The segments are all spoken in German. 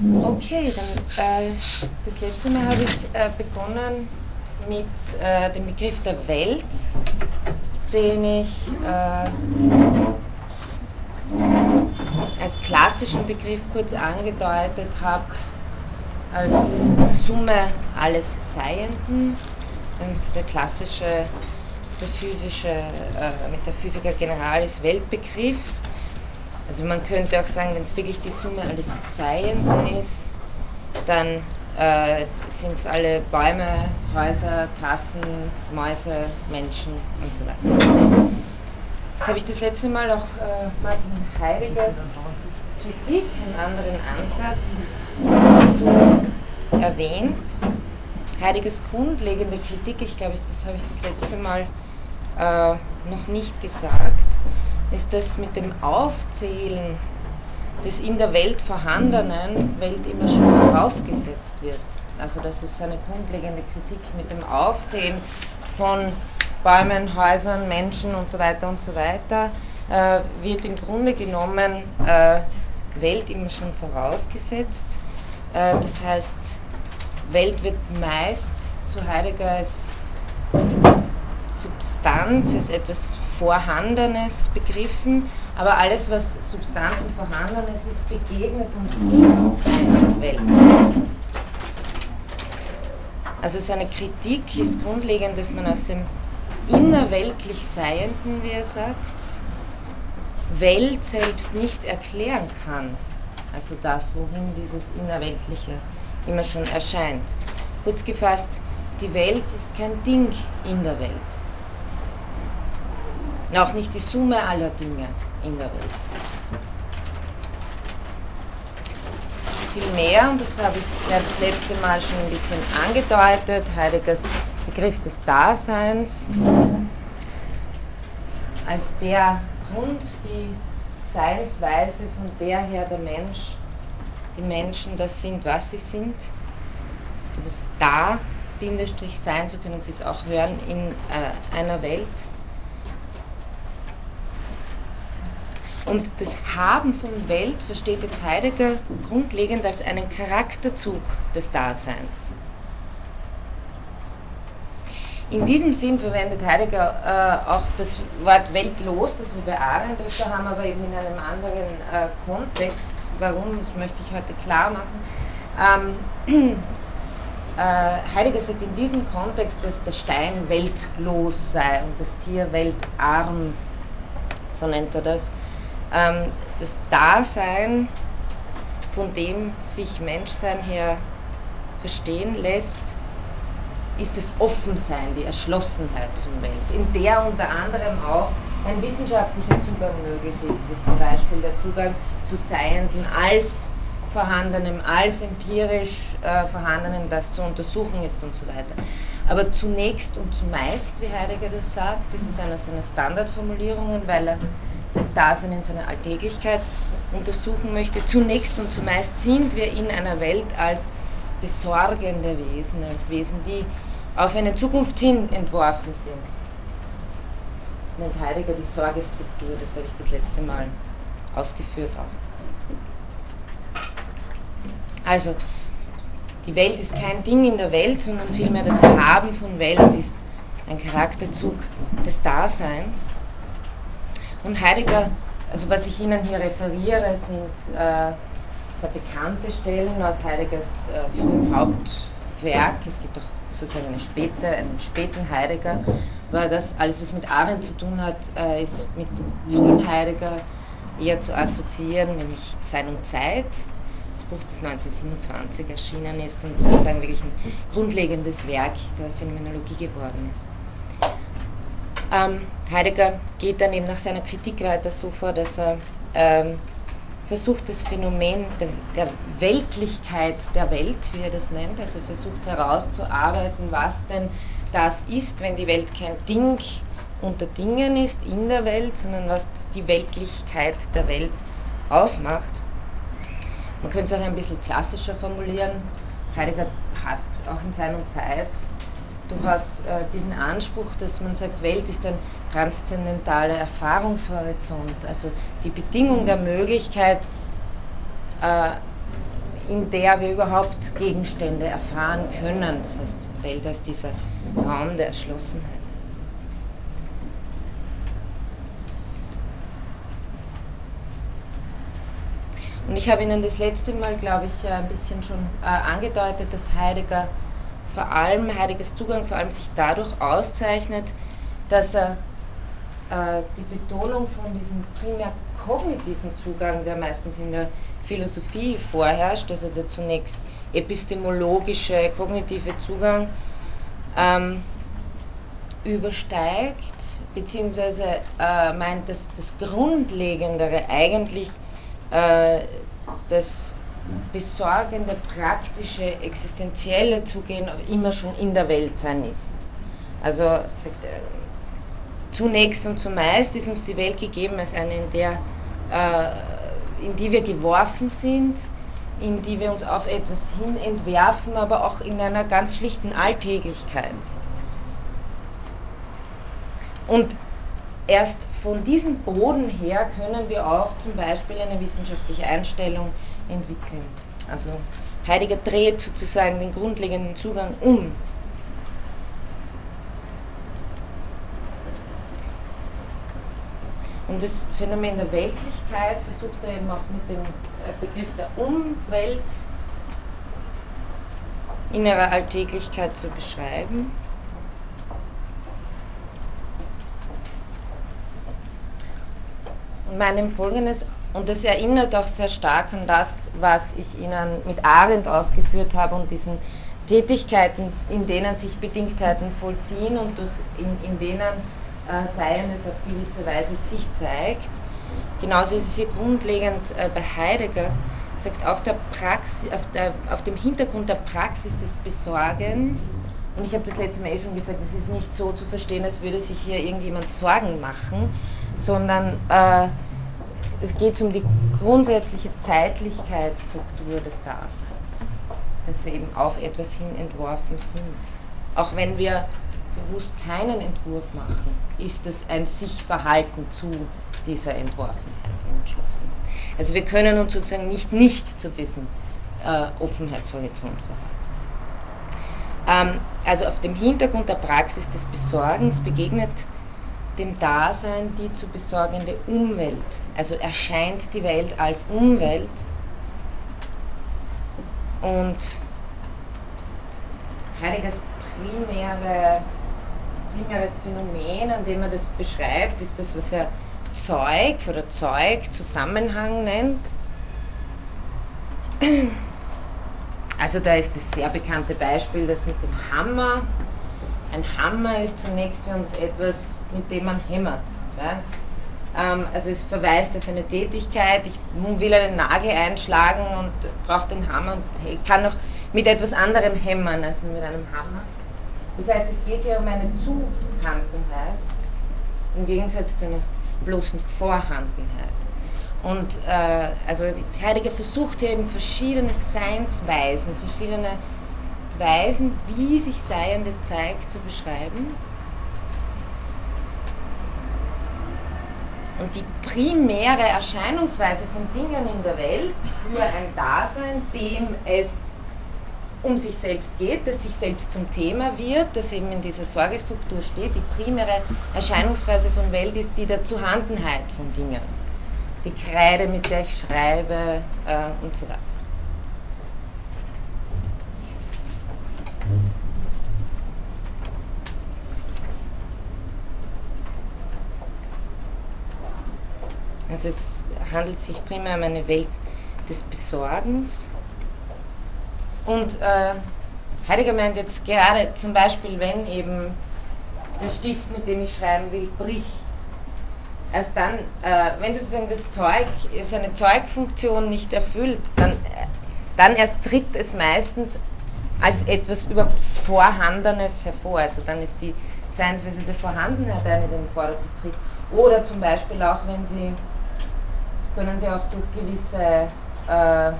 Okay, dann äh, das letzte Mal habe ich äh, begonnen mit äh, dem Begriff der Welt, den ich äh, als klassischen Begriff kurz angedeutet habe, als Summe alles Seienden, ganz der klassische, der physische, äh, mit der Physiker Generalis Weltbegriff. Also man könnte auch sagen, wenn es wirklich die Summe alles Seienden ist, dann äh, sind es alle Bäume, Häuser, Tassen, Mäuse, Menschen und so weiter. Jetzt habe ich das letzte Mal auch äh, Martin Heideggers Kritik, einen anderen Ansatz dazu erwähnt. Heideggers grundlegende Kritik, ich glaube, das habe ich das letzte Mal äh, noch nicht gesagt, ist, dass mit dem Aufzählen des in der Welt vorhandenen Welt immer schon vorausgesetzt wird. Also das ist eine grundlegende Kritik mit dem Aufzählen von Bäumen, Häusern, Menschen und so weiter und so weiter, äh, wird im Grunde genommen äh, Welt immer schon vorausgesetzt. Äh, das heißt, Welt wird meist, so Heidegger, als Substanz, als etwas Vorhandenes begriffen, aber alles, was Substanz und Vorhandenes ist, begegnet uns in einer Welt. Also seine Kritik ist grundlegend, dass man aus dem innerweltlich Seienden, wie er sagt, Welt selbst nicht erklären kann. Also das, wohin dieses Innerweltliche immer schon erscheint. Kurz gefasst, die Welt ist kein Ding in der Welt. Auch nicht die Summe aller Dinge in der Welt. Vielmehr, und das habe ich ja das letzte Mal schon ein bisschen angedeutet, Heideggers Begriff des Daseins als der Grund, die Seinsweise, von der her der Mensch, die Menschen das sind, was sie sind. Also das Da, Bindestrich Sein, so können Sie es auch hören, in äh, einer Welt. Und das Haben von Welt versteht jetzt Heidegger grundlegend als einen Charakterzug des Daseins. In diesem Sinn verwendet Heidegger äh, auch das Wort weltlos, das wir bei Arendt öfter haben, aber eben in einem anderen äh, Kontext. Warum, das möchte ich heute klar machen. Ähm, äh, Heidegger sagt in diesem Kontext, dass der Stein weltlos sei und das Tier weltarm, so nennt er das. Ähm, das Dasein, von dem sich Menschsein her verstehen lässt, ist das Offensein, die Erschlossenheit von Welt, in der unter anderem auch ein wissenschaftlicher Zugang möglich ist, wie zum Beispiel der Zugang zu Seienden als Vorhandenem, als empirisch äh, Vorhandenem, das zu untersuchen ist und so weiter. Aber zunächst und zumeist, wie Heidegger das sagt, das ist eine seiner Standardformulierungen, weil er das Dasein in seiner Alltäglichkeit untersuchen möchte. Zunächst und zumeist sind wir in einer Welt als besorgende Wesen, als Wesen, die auf eine Zukunft hin entworfen sind. Das nennt Heidegger die Sorgestruktur, das habe ich das letzte Mal ausgeführt auch. Also, die Welt ist kein Ding in der Welt, sondern vielmehr das Haben von Welt ist ein Charakterzug des Daseins. Und Heidegger, also was ich Ihnen hier referiere, sind äh, sehr bekannte Stellen aus Heideggers äh, frühem Hauptwerk. Es gibt auch sozusagen eine späte, einen späten Heidegger, weil das alles, was mit Arendt zu tun hat, äh, ist mit frühen Heidegger eher zu assoziieren, nämlich Sein und Zeit, das Buch, das 1927 erschienen ist und sozusagen wirklich ein grundlegendes Werk der Phänomenologie geworden ist. Ähm, Heidegger geht dann eben nach seiner Kritik weiter so vor, dass er ähm, versucht das Phänomen der, der, Weltlichkeit der Welt, wie er das nennt, also versucht herauszuarbeiten, was denn das ist, wenn die Welt kein Ding unter Dingen ist in der Welt, sondern was die Weltlichkeit der Welt ausmacht. Man könnte es auch ein bisschen klassischer formulieren. Heidegger hat auch in seiner Zeit durchaus äh, diesen Anspruch, dass man sagt, Welt ist ein transzendentaler Erfahrungshorizont, also die Bedingung der Möglichkeit, äh, in der wir überhaupt Gegenstände erfahren können. Das heißt, Welt als dieser Raum der Erschlossenheit. Und ich habe Ihnen das letzte Mal, glaube ich, ein bisschen schon äh, angedeutet, dass Heidegger vor allem, Heideggers Zugang vor allem sich dadurch auszeichnet, dass er äh, die Betonung von diesem primär kognitiven Zugang, der meistens in der Philosophie vorherrscht, also der zunächst epistemologische, kognitive Zugang, ähm, übersteigt, beziehungsweise äh, meint, dass das Grundlegendere eigentlich äh, das besorgende, praktische, existenzielle Zugehen immer schon in der Welt sein ist. Also sagt zunächst und zumeist ist uns die Welt gegeben als eine, in, der, äh, in die wir geworfen sind, in die wir uns auf etwas hin entwerfen, aber auch in einer ganz schlichten Alltäglichkeit. Und erst von diesem Boden her können wir auch zum Beispiel eine wissenschaftliche Einstellung entwickeln. Also Heidegger dreht sozusagen den grundlegenden Zugang um. Und das Phänomen der Weltlichkeit versucht er eben auch mit dem äh, Begriff der Umwelt in ihrer Alltäglichkeit zu beschreiben. Und meinem Folgendes, und das erinnert auch sehr stark an das, was ich Ihnen mit Arendt ausgeführt habe und diesen Tätigkeiten, in denen sich Bedingtheiten vollziehen und in, in denen äh, Seien es auf gewisse Weise sich zeigt. Genauso ist es hier grundlegend äh, bei Heidegger, sagt auf, der Praxis, auf, der, auf dem Hintergrund der Praxis des Besorgens, und ich habe das letzte Mal eh schon gesagt, es ist nicht so zu verstehen, als würde sich hier irgendjemand Sorgen machen, sondern äh, es geht um die grundsätzliche Zeitlichkeitsstruktur des Daseins, dass wir eben auf etwas hin entworfen sind. Auch wenn wir bewusst keinen Entwurf machen, ist es ein Sich-Verhalten zu dieser Entworfenheit und Entschlossenheit. Also wir können uns sozusagen nicht nicht zu diesem äh, Offenheitshorizont verhalten. Ähm, also auf dem Hintergrund der Praxis des Besorgens begegnet dem Dasein die zu besorgende Umwelt. Also erscheint die Welt als Umwelt und Heideggers primäre primäres Phänomen, an dem er das beschreibt, ist das, was er Zeug oder Zeug Zusammenhang nennt. Also da ist das sehr bekannte Beispiel, das mit dem Hammer. Ein Hammer ist zunächst für uns etwas, mit dem man hämmert. Ja? Ähm, also es verweist auf eine Tätigkeit, ich will einen Nagel einschlagen und brauche den Hammer und kann auch mit etwas anderem hämmern als mit einem Hammer. Das heißt, es geht hier um eine Zuhandenheit im Gegensatz zu einer bloßen Vorhandenheit. Und äh, also Heidegger versucht hier eben verschiedene Seinsweisen, verschiedene Weisen, wie sich Seiendes zeigt, zu beschreiben. Und die primäre Erscheinungsweise von Dingen in der Welt für ein Dasein, dem es um sich selbst geht, das sich selbst zum Thema wird, das eben in dieser Sorgestruktur steht. Die primäre Erscheinungsweise von Welt ist die der Zuhandenheit von Dingen. Die Kreide, mit der ich schreibe äh, und so weiter. Also es handelt sich primär um eine Welt des Besorgens, und äh, Heidegger meint jetzt gerade zum Beispiel, wenn eben der Stift, mit dem ich schreiben will, bricht, erst dann, äh, wenn sozusagen das Zeug seine Zeugfunktion nicht erfüllt, dann, dann erst tritt es meistens als etwas überhaupt Vorhandenes hervor. Also dann ist die Seinsweise der Vorhandenheit eine, die im Vordergrund tritt. Oder zum Beispiel auch, wenn Sie, können Sie auch durch gewisse äh,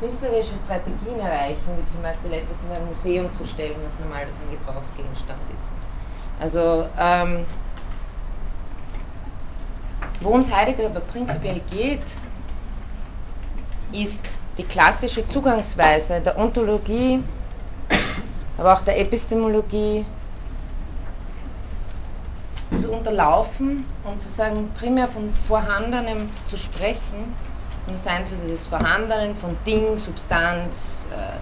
künstlerische Strategien erreichen, wie zum Beispiel etwas in ein Museum zu stellen, was normalerweise ein Gebrauchsgegenstand ist. Also ähm, worum es Heidegger aber prinzipiell geht, ist die klassische Zugangsweise der Ontologie, aber auch der Epistemologie zu unterlaufen und zu sagen, primär von Vorhandenem zu sprechen, vom Seinsweise des Vorhandenen, von Ding, Substanz, äh,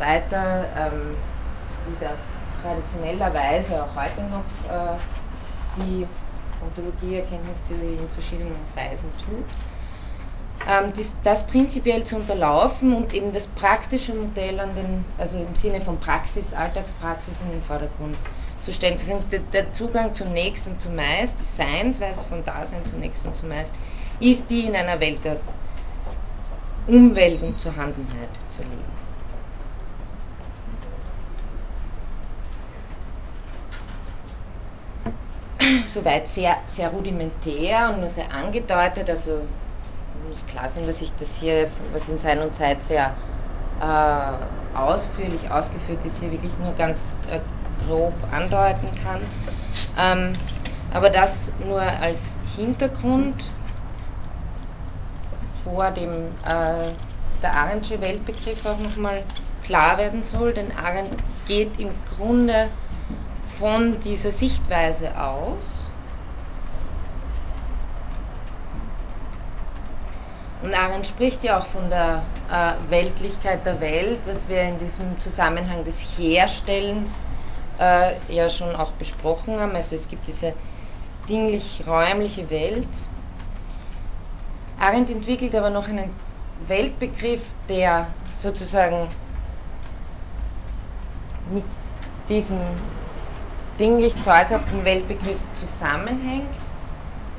weiter, ähm, wie das traditionellerweise auch heute noch äh, die Ontologie, Erkenntnistheorie in verschiedenen Weisen tut. Ähm, das, das, prinzipiell zu unterlaufen und eben das praktische Modell an den, also im Sinne von Praxis, Alltagspraxis in den Vordergrund zu stellen. Das sind der Zugang zunächst und zumeist, die Seinsweise von Dasein zunächst und zumeist, ist die in einer Welt der Umwelt und Vorhandenheit zu leben. Soweit sehr, sehr rudimentär und nur sehr angedeutet, also muss klar sein, dass ich das hier, was in Sein und Zeit sehr äh, ausführlich ausgeführt ist, hier wirklich nur ganz äh, grob andeuten kann. Ähm, aber das nur als Hintergrund vor dem äh, der Arendtsche Weltbegriff auch nochmal klar werden soll, denn Arendt geht im Grunde von dieser Sichtweise aus. Und Arendt spricht ja auch von der äh, Weltlichkeit der Welt, was wir in diesem Zusammenhang des Herstellens äh, ja schon auch besprochen haben. Also es gibt diese dinglich-räumliche Welt. Arendt entwickelt aber noch einen Weltbegriff, der sozusagen mit diesem dinglich zeughaften Weltbegriff zusammenhängt,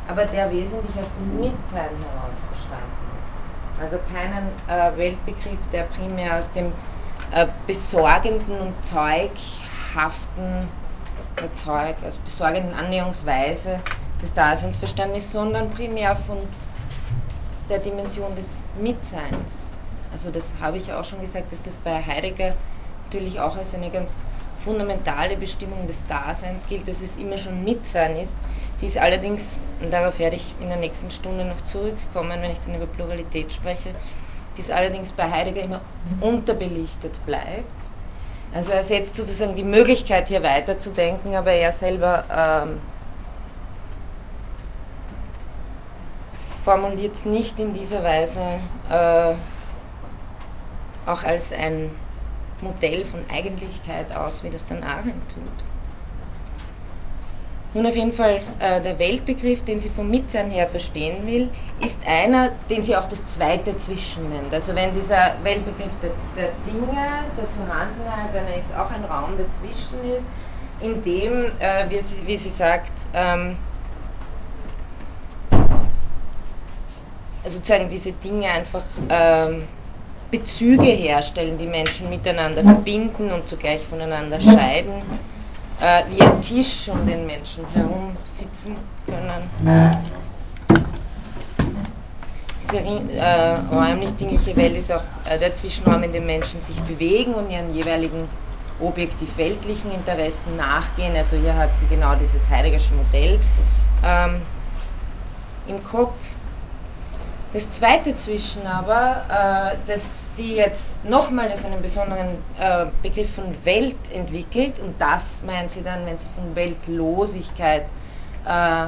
aber der wesentlich aus dem Mitsein heraus verstanden ist. Also keinen äh, Weltbegriff, der primär aus dem äh, besorgenden und Zeug haften Zeug, also besorgenden Annäherungsweise des Daseins verstanden ist, sondern primär von der Dimension des Mitseins. Also das habe ich ja auch schon gesagt, dass das bei Heidegger natürlich auch als eine ganz fundamentale Bestimmung des Daseins gilt, dass es immer schon Mitsein ist. Dies allerdings, und darauf werde ich in der nächsten Stunde noch zurückkommen, wenn ich dann über Pluralität spreche, dies allerdings bei Heidegger immer unterbelichtet bleibt also er setzt sozusagen die Möglichkeit hier weiterzudenken, aber er selber ähm, formuliert nicht in dieser Weise äh, auch als ein Modell von Eigentlichkeit aus, wie das dann Arendt tut. Nun auf jeden Fall, äh, der Weltbegriff, den sie vom Mitsein her verstehen will, ist einer, den sie auch das zweite Zwischen nennt. Also wenn dieser Weltbegriff der, der Dinge, der Zuhandenheit, dann ist auch ein Raum des Zwischen ist, in dem, äh, wie, sie, wie, sie, sagt, ähm, sozusagen diese Dinge einfach ähm, Bezüge herstellen, die Menschen miteinander verbinden und zugleich voneinander scheiden äh, wie ein Tisch um den Menschen herum sitzen können. Diese äh, räumlich-dingliche Welt ist auch äh, der Zwischenraum, in dem Menschen sich bewegen und ihren jeweiligen objektiv-weltlichen Interessen nachgehen. Also hier hat sie genau dieses Heideggersche Modell ähm, im Kopf. Das zweite Zwischen aber, äh, das sie jetzt nochmals einen besonderen äh, Begriff von Welt entwickelt, und das meint sie dann, wenn sie von Weltlosigkeit äh,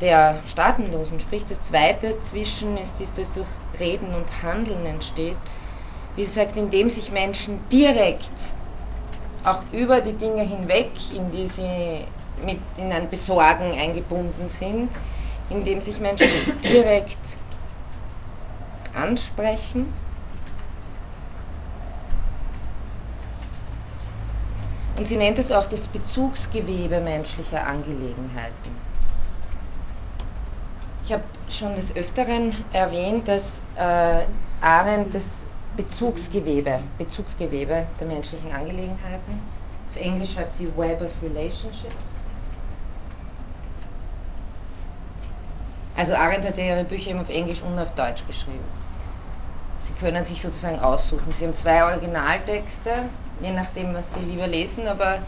der Staatenlosen spricht. Das zweite Zwischen ist, ist, das durch Reden und Handeln entsteht. Wie sie sagt, indem sich Menschen direkt auch über die Dinge hinweg, in die sie mit in ein Besorgen eingebunden sind, indem sich Menschen direkt ansprechen. Und sie nennt es auch das Bezugsgewebe menschlicher Angelegenheiten. Ich habe schon des Öfteren erwähnt, dass äh, Arendt das Bezugsgewebe, Bezugsgewebe der menschlichen Angelegenheiten, auf Englisch schreibt sie Web of Relationships, Also Arendt hat ihre Bücher immer auf Englisch und auf Deutsch geschrieben. Sie können sich sozusagen aussuchen. Sie haben zwei Originaltexte, je nachdem, was Sie lieber lesen, aber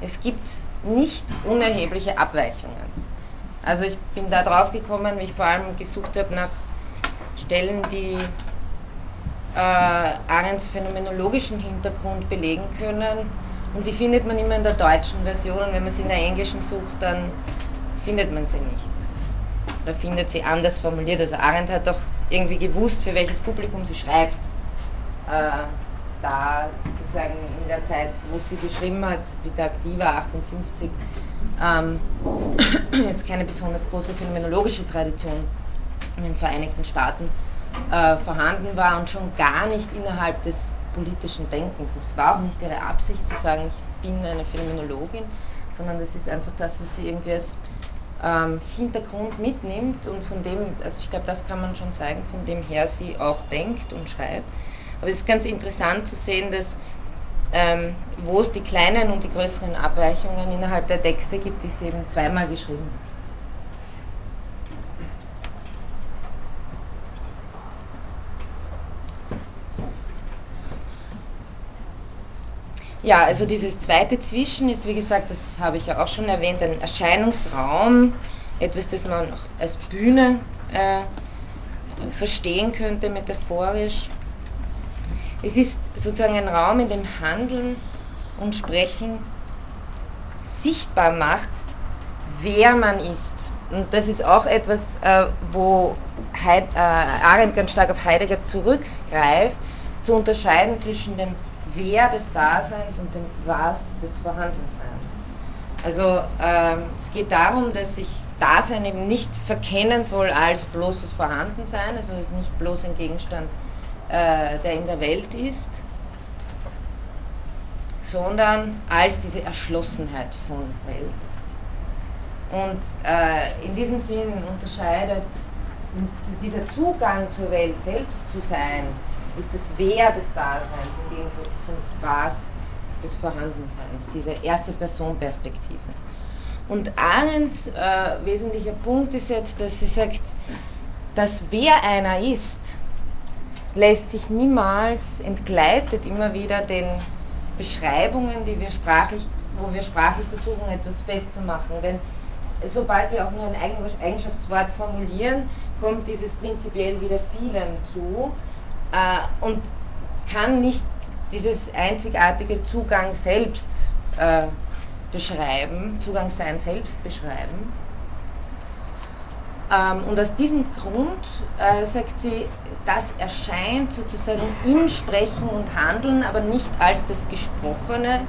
es gibt nicht unerhebliche Abweichungen. Also ich bin da drauf gekommen, wie ich vor allem gesucht habe nach Stellen, die äh, Arends phänomenologischen Hintergrund belegen können. Und die findet man immer in der deutschen Version und wenn man sie in der englischen sucht, dann findet man sie nicht. Oder findet sie anders formuliert. Also Arendt hat doch irgendwie gewusst, für welches Publikum sie schreibt. Äh, da sozusagen in der Zeit, wo sie geschrieben hat, wie der Aktiva 58, ähm, jetzt keine besonders große phänomenologische Tradition in den Vereinigten Staaten äh, vorhanden war und schon gar nicht innerhalb des politischen Denkens. Es war auch nicht ihre Absicht zu sagen, ich bin eine Phänomenologin, sondern das ist einfach das, was sie irgendwie als ähm, Hintergrund mitnimmt und von dem, also ich glaube, das kann man schon zeigen, von dem her sie auch denkt und schreibt. Aber es ist ganz interessant zu sehen, dass ähm, wo es die kleinen und die größeren Abweichungen innerhalb der Texte gibt, die sie eben zweimal geschrieben hat. Ja, also dieses zweite Zwischen ist, wie gesagt, das habe ich ja auch schon erwähnt, ein Erscheinungsraum, etwas, das man auch als Bühne äh, verstehen könnte metaphorisch. Es ist sozusagen ein Raum, in dem Handeln und Sprechen sichtbar macht, wer man ist. Und das ist auch etwas, äh, wo Heid, äh, Arendt ganz stark auf Heidegger zurückgreift, zu unterscheiden zwischen dem Wer des Daseins und dem Was des Vorhandenseins. Also ähm, es geht darum, dass sich Dasein eben nicht verkennen soll als bloßes Vorhandensein, also es ist nicht bloß ein Gegenstand, äh, der in der Welt ist, sondern als diese Erschlossenheit von Welt. Und äh, in diesem Sinn unterscheidet dieser Zugang zur Welt selbst zu sein, ist das Wer des Daseins im Gegensatz zum Was des Vorhandenseins, diese erste Person-Perspektive. Und Arendts äh, wesentlicher Punkt ist jetzt, dass sie sagt, dass wer einer ist, lässt sich niemals, entgleitet immer wieder den Beschreibungen, die wir sprachlich, wo wir sprachlich versuchen, etwas festzumachen. Wenn, sobald wir auch nur ein Eigenschaftswort formulieren, kommt dieses prinzipiell wieder vielem zu äh, und kann nicht dieses einzigartige Zugang selbst äh, beschreiben, Zugangssein selbst beschreiben. Ähm, und aus diesem Grund, äh, sagt sie, das erscheint sozusagen im Sprechen und Handeln, aber nicht als das Gesprochene,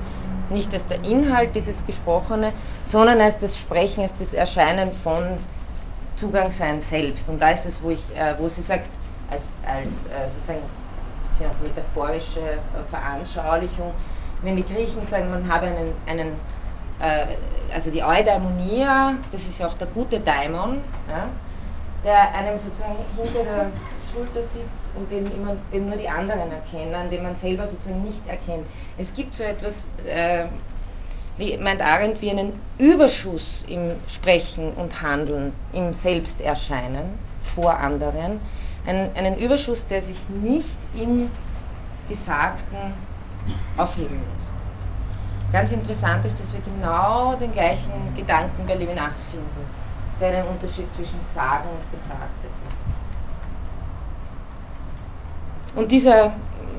nicht als der Inhalt dieses Gesprochene, sondern als das Sprechen, als das Erscheinen von Zugangssein selbst. Und da ist es, wo, äh, wo sie sagt, als, als äh, sozusagen sehr metaphorische äh, Veranschaulichung, wenn die Griechen sagen, man habe einen, einen also die Eudaimonia, das ist ja auch der gute Daimon, ja, der einem sozusagen hinter der Schulter sitzt und den, immer, den nur die anderen erkennen, den man selber sozusagen nicht erkennt. Es gibt so etwas, äh, wie meint Arendt, wie einen Überschuss im Sprechen und Handeln, im Selbsterscheinen vor anderen, einen, einen Überschuss, der sich nicht im Gesagten aufheben lässt. Ganz interessant ist, dass wir genau den gleichen Gedanken bei Levinas finden, der einen Unterschied zwischen Sagen und Gesagtes ist. Und dieser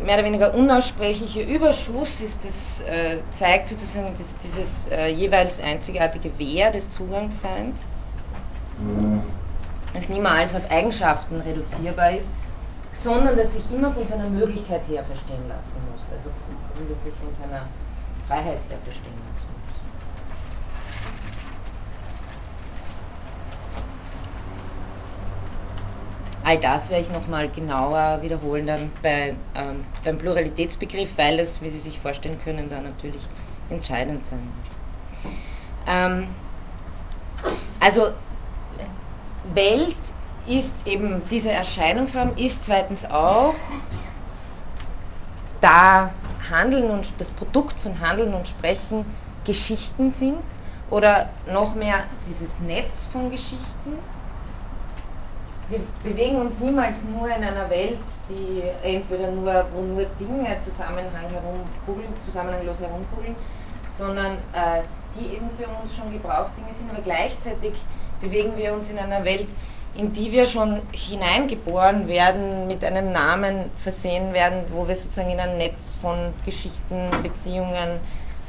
mehr oder weniger unaussprechliche Überschuss ist das, äh, zeigt sozusagen das, dieses äh, jeweils einzigartige Wehr des Zugangsseins, das niemals auf Eigenschaften reduzierbar ist, sondern das sich immer von seiner Möglichkeit her verstehen lassen muss, also grundsätzlich von seiner Freiheit her verstehen lassen muss. All das werde ich nochmal genauer wiederholen dann bei, ähm, beim Pluralitätsbegriff, weil das, wie Sie sich vorstellen können, da natürlich entscheidend sein wird. Ähm, also Welt ist eben, dieser Erscheinungsraum ist zweitens auch da Handeln und das Produkt von Handeln und Sprechen Geschichten sind oder noch mehr dieses Netz von Geschichten. Wir bewegen uns niemals nur in einer Welt, die entweder nur, wo nur Dinge Zusammenhang herumkugeln, zusammenhanglos herumkugeln, sondern äh, die eben für uns schon Gebrauchsdinge sind, aber gleichzeitig bewegen wir uns in einer Welt, in die wir schon hineingeboren werden, mit einem Namen versehen werden, wo wir sozusagen in ein Netz von Geschichten, Beziehungen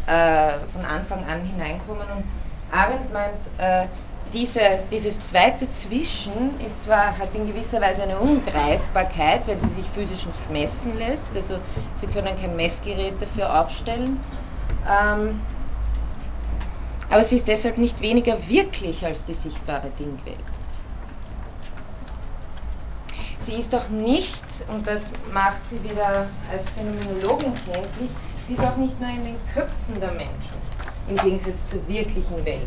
äh, von Anfang an hineinkommen. Und Arendt meint, äh, diese, dieses zweite Zwischen ist zwar hat in gewisser Weise eine Ungreifbarkeit, weil sie sich physisch nicht messen lässt, also sie können kein Messgerät dafür aufstellen, ähm, aber sie ist deshalb nicht weniger wirklich als die sichtbare Dingwelt. Sie ist auch nicht, und das macht sie wieder als Phänomenologin kenntlich, sie ist auch nicht nur in den Köpfen der Menschen, im Gegensatz zur wirklichen Welt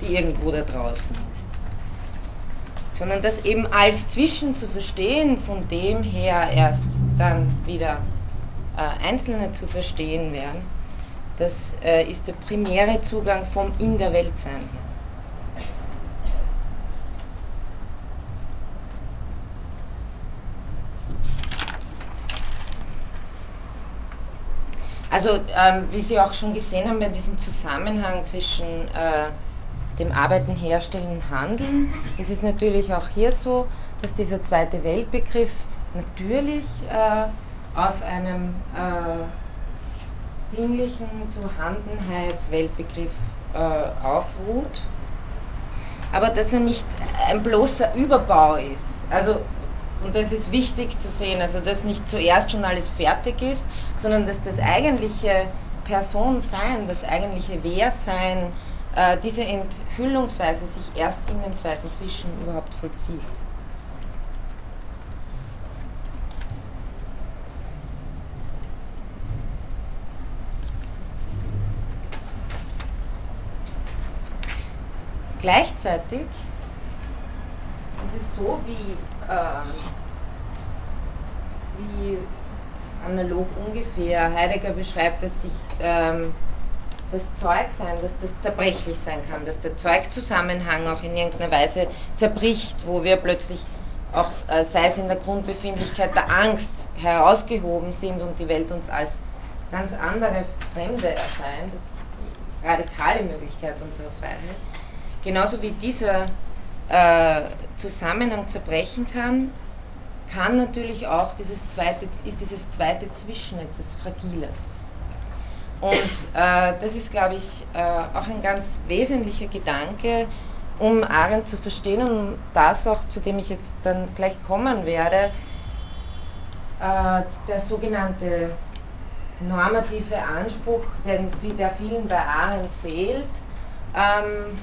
die irgendwo da draußen ist. Sondern das eben als Zwischen zu verstehen, von dem her erst dann wieder äh, Einzelne zu verstehen werden, das äh, ist der primäre Zugang vom In der Welt sein her. Also, ähm, wie Sie auch schon gesehen haben, bei diesem Zusammenhang zwischen äh, dem Arbeiten, Herstellen, Handeln, ist es natürlich auch hier so, dass dieser zweite Weltbegriff natürlich äh, auf einem äh, dinglichen Zuhandenheitsweltbegriff äh, aufruht, aber dass er nicht ein bloßer Überbau ist. Also, und das ist wichtig zu sehen, also dass nicht zuerst schon alles fertig ist, sondern dass das eigentliche Personsein, das eigentliche Wehrsein, äh, diese Enthüllungsweise sich erst in dem zweiten Zwischen überhaupt vollzieht. Gleichzeitig ist es so, wie, äh, wie analog ungefähr Heidegger beschreibt, dass sich ähm, das Zeug sein, dass das zerbrechlich sein kann, dass der Zeugzusammenhang auch in irgendeiner Weise zerbricht, wo wir plötzlich auch, äh, sei es in der Grundbefindlichkeit der Angst, herausgehoben sind und die Welt uns als ganz andere Fremde erscheint, das ist radikale Möglichkeit unserer Freiheit. Genauso wie dieser äh, Zusammenhang zerbrechen kann, kann natürlich auch dieses zweite, ist dieses zweite Zwischen etwas Fragiles. Und äh, das ist, glaube ich, äh, auch ein ganz wesentlicher Gedanke, um Arendt zu verstehen und das auch, zu dem ich jetzt dann gleich kommen werde, äh, der sogenannte normative Anspruch, den, der vielen bei Arendt fehlt, ähm,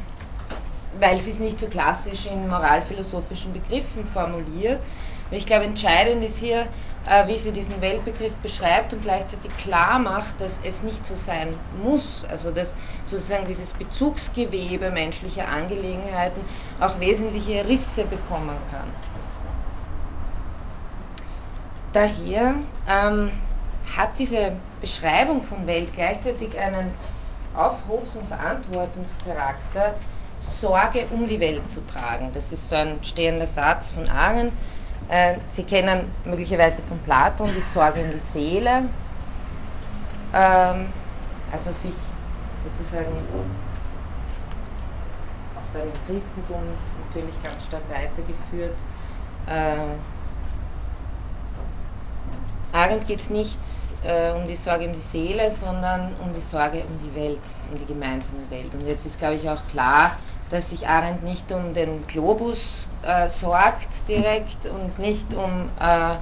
weil sie es nicht so klassisch in moralphilosophischen Begriffen formuliert. Ich glaube, entscheidend ist hier, äh, wie sie diesen Weltbegriff beschreibt und gleichzeitig klar macht, dass es nicht so sein muss, also dass sozusagen dieses Bezugsgewebe menschlicher Angelegenheiten auch wesentliche Risse bekommen kann. Daher ähm, hat diese Beschreibung von Welt gleichzeitig einen Aufrufs- und Verantwortungscharakter, Sorge um die Welt zu tragen. Das ist so ein stehender Satz von Arendt äh, Sie kennen möglicherweise von Platon die Sorge um die Seele, ähm, also sich sozusagen auch dann im Christentum natürlich ganz stark weitergeführt. Äh, Arendt geht es nicht äh, um die Sorge um die Seele, sondern um die Sorge um die Welt, um die gemeinsame Welt. Und jetzt ist, glaube ich, auch klar, dass sich Arendt nicht um den Globus äh, sorgt direkt und nicht um, äh,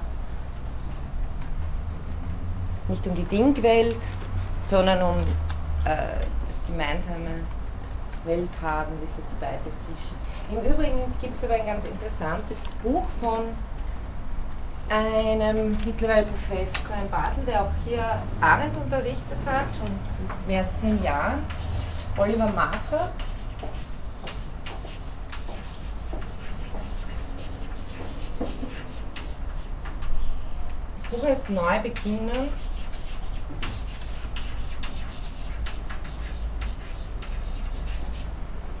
nicht um die Dingwelt, sondern um äh, das gemeinsame Welthaben, dieses zweite Zwischen. Im Übrigen gibt es aber ein ganz interessantes Buch von einem mittlerweile Professor in Basel, der auch hier Arendt unterrichtet hat, schon mehr als zehn Jahren, Oliver Markert. Buch heißt Neu beginnen.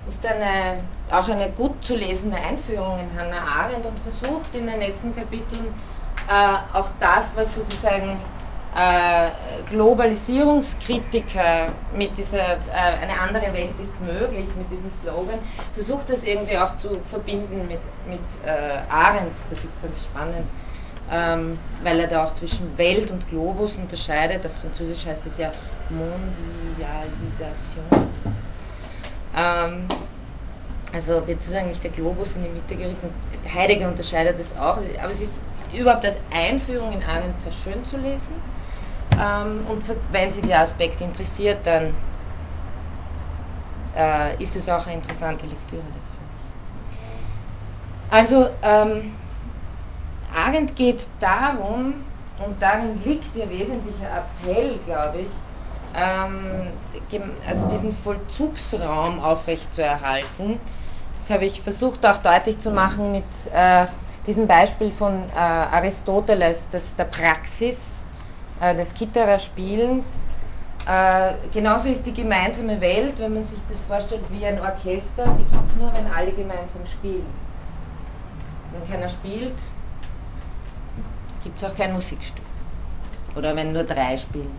Ist eine, auch eine gut zu lesende Einführung in Hannah Arendt und versucht in den letzten Kapiteln äh, auch das, was sozusagen äh, Globalisierungskritiker mit dieser äh, eine andere Welt ist möglich, mit diesem Slogan, versucht das irgendwie auch zu verbinden mit, mit äh, Arendt, das ist ganz spannend, ähm, weil er da auch zwischen Welt und Globus unterscheidet, auf Französisch heißt es ja Mondialisation. Ähm, also wird sozusagen nicht der Globus in die Mitte gerückt Heidegger unterscheidet das auch, aber es ist überhaupt als Einführung in Arendt sehr schön zu lesen ähm, und wenn Sie die Aspekte interessiert, dann äh, ist es auch eine interessante Lektüre dafür. Also, ähm, Arendt geht darum, und darin liegt Ihr wesentlicher Appell, glaube ich, ähm, also diesen Vollzugsraum aufrechtzuerhalten. Das habe ich versucht auch deutlich zu machen mit äh, diesem Beispiel von äh, Aristoteles, das der Praxis, äh, des Kitterer-Spielens. Äh, genauso ist die gemeinsame Welt, wenn man sich das vorstellt wie ein Orchester, die gibt es nur, wenn alle gemeinsam spielen. Wenn keiner spielt, gibt es auch kein Musikstück. Oder wenn nur drei spielen.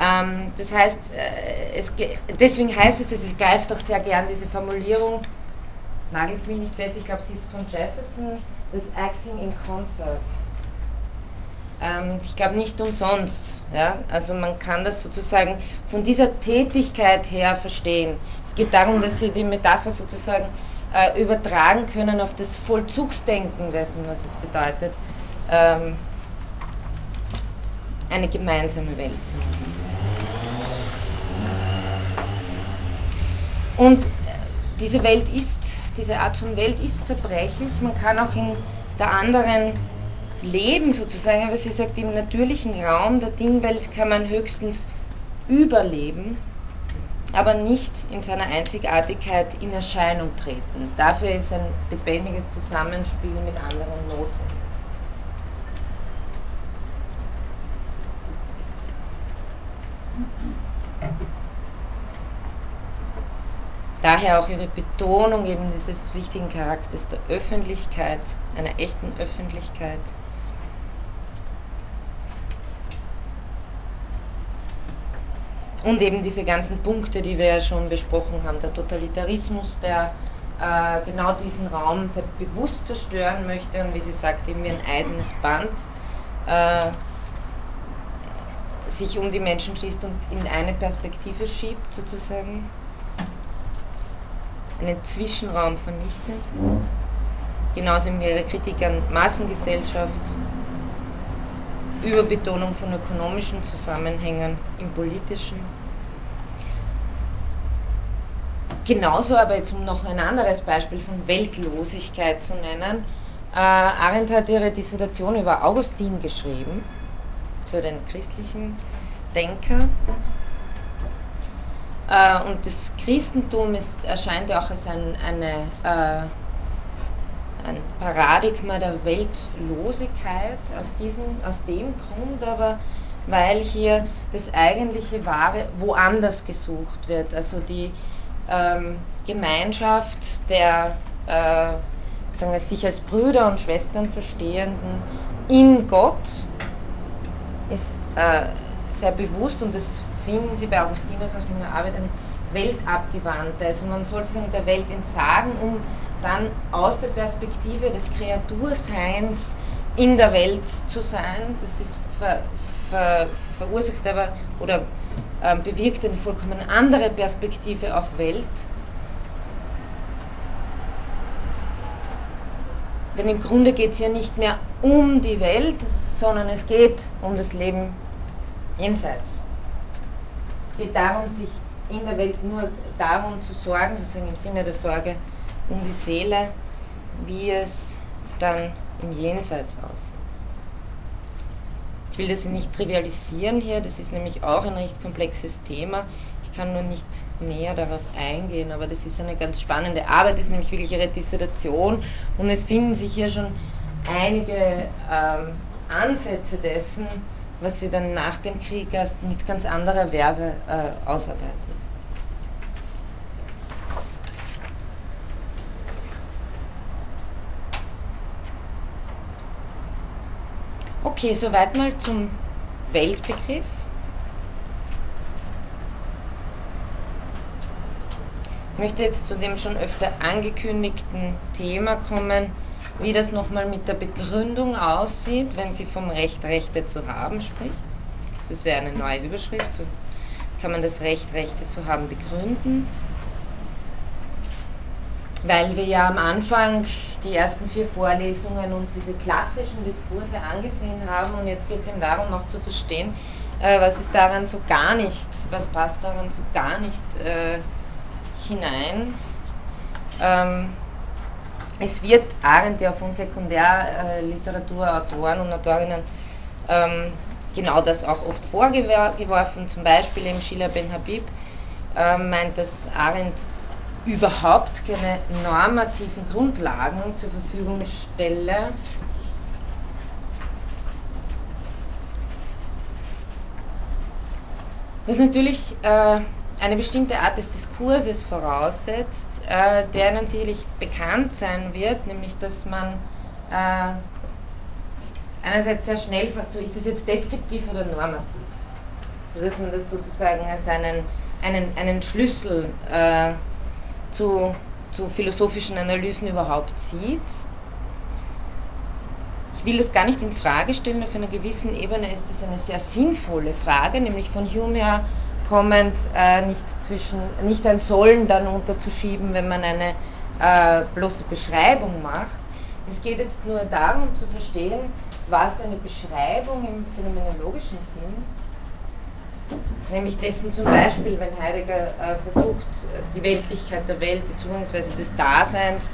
Ähm, das heißt, äh, es, deswegen heißt es, es greift auch sehr gern diese Formulierung, nagelt mich nicht fest, ich glaube, sie ist von Jefferson, das Acting in Concert. Ähm, ich glaube nicht umsonst. Ja? Also man kann das sozusagen von dieser Tätigkeit her verstehen. Es geht darum, dass Sie die Metapher sozusagen äh, übertragen können auf das Vollzugsdenken dessen, was es bedeutet, ähm, eine gemeinsame Welt zu haben. Und äh, diese Welt ist, diese Art von Welt ist zerbrechlich. Man kann auch in der anderen leben sozusagen, aber sie sagt, im natürlichen Raum der Dingwelt kann man höchstens überleben, aber nicht in seiner Einzigartigkeit in Erscheinung treten. Dafür ist ein lebendiges Zusammenspiel mit anderen notwendig. Daher auch ihre Betonung eben dieses wichtigen Charakters der Öffentlichkeit, einer echten Öffentlichkeit, Und eben diese ganzen Punkte, die wir ja schon besprochen haben, der Totalitarismus, der äh, genau diesen Raum sehr bewusst zerstören möchte und wie sie sagt, eben wie ein eisernes Band äh, sich um die Menschen schließt und in eine Perspektive schiebt sozusagen, einen Zwischenraum vernichtet. Genauso wie ihre Kritik an Massengesellschaft, Überbetonung von ökonomischen Zusammenhängen im politischen. Genauso aber jetzt um noch ein anderes Beispiel von Weltlosigkeit zu nennen, äh, Arendt hat ihre Dissertation über Augustin geschrieben, zu den christlichen Denker. Äh, und das Christentum ist, erscheint ja auch als ein, eine äh, ein Paradigma der Weltlosigkeit aus, diesem, aus dem Grund aber, weil hier das eigentliche Wahre woanders gesucht wird. Also die ähm, Gemeinschaft der äh, sagen wir, sich als Brüder und Schwestern verstehenden in Gott ist äh, sehr bewusst und das finden Sie bei Augustinus aus in der Arbeit eine Weltabgewandte. Also man soll sozusagen der Welt entsagen, um dann aus der Perspektive des Kreaturseins in der Welt zu sein. Das ist ver, ver, verursacht aber oder äh, bewirkt eine vollkommen andere Perspektive auf Welt. Denn im Grunde geht es ja nicht mehr um die Welt, sondern es geht um das Leben jenseits. Geht darum, sich in der Welt nur darum zu sorgen, sozusagen im Sinne der Sorge um die Seele, wie es dann im Jenseits aussieht. Ich will das nicht trivialisieren hier, das ist nämlich auch ein recht komplexes Thema. Ich kann nur nicht näher darauf eingehen, aber das ist eine ganz spannende Arbeit, das ist nämlich wirklich ihre Dissertation und es finden sich hier schon einige ähm, Ansätze dessen, was sie dann nach dem Krieg erst mit ganz anderer Werbe äh, ausarbeitet. Okay, soweit mal zum Weltbegriff. Ich möchte jetzt zu dem schon öfter angekündigten Thema kommen, wie das nochmal mit der Begründung aussieht, wenn sie vom Recht Rechte zu haben spricht. Das wäre eine neue Überschrift, so kann man das Recht Rechte zu haben begründen. Weil wir ja am Anfang die ersten vier Vorlesungen uns diese klassischen Diskurse angesehen haben und jetzt geht es eben darum, auch zu verstehen, äh, was ist daran so gar nicht, was passt daran so gar nicht äh, hinein. Ähm, es wird Arendt ja von Sekundärliteraturautoren und Autorinnen ähm, genau das auch oft vorgeworfen, zum Beispiel im Schiller Ben Habib äh, meint, dass Arendt überhaupt keine normativen Grundlagen zur Verfügung stelle. Das natürlich äh, eine bestimmte Art des Diskurses voraussetzt, äh, der Ihnen sicherlich bekannt sein wird, nämlich dass man äh, einerseits sehr schnell fragt, so ist das jetzt deskriptiv oder normativ? So dass man das sozusagen als einen, einen, einen Schlüssel äh, zu, zu philosophischen Analysen überhaupt sieht. Ich will das gar nicht in Frage stellen, auf einer gewissen Ebene ist das eine sehr sinnvolle Frage, nämlich von Hume her kommend äh, nicht, zwischen, nicht ein Sollen dann unterzuschieben, wenn man eine äh, bloße Beschreibung macht. Es geht jetzt nur darum zu verstehen, was eine Beschreibung im phänomenologischen Sinn, nämlich dessen zum Beispiel, wenn Heidegger äh, versucht, die Weltlichkeit der Welt, die Zugangsweise des Daseins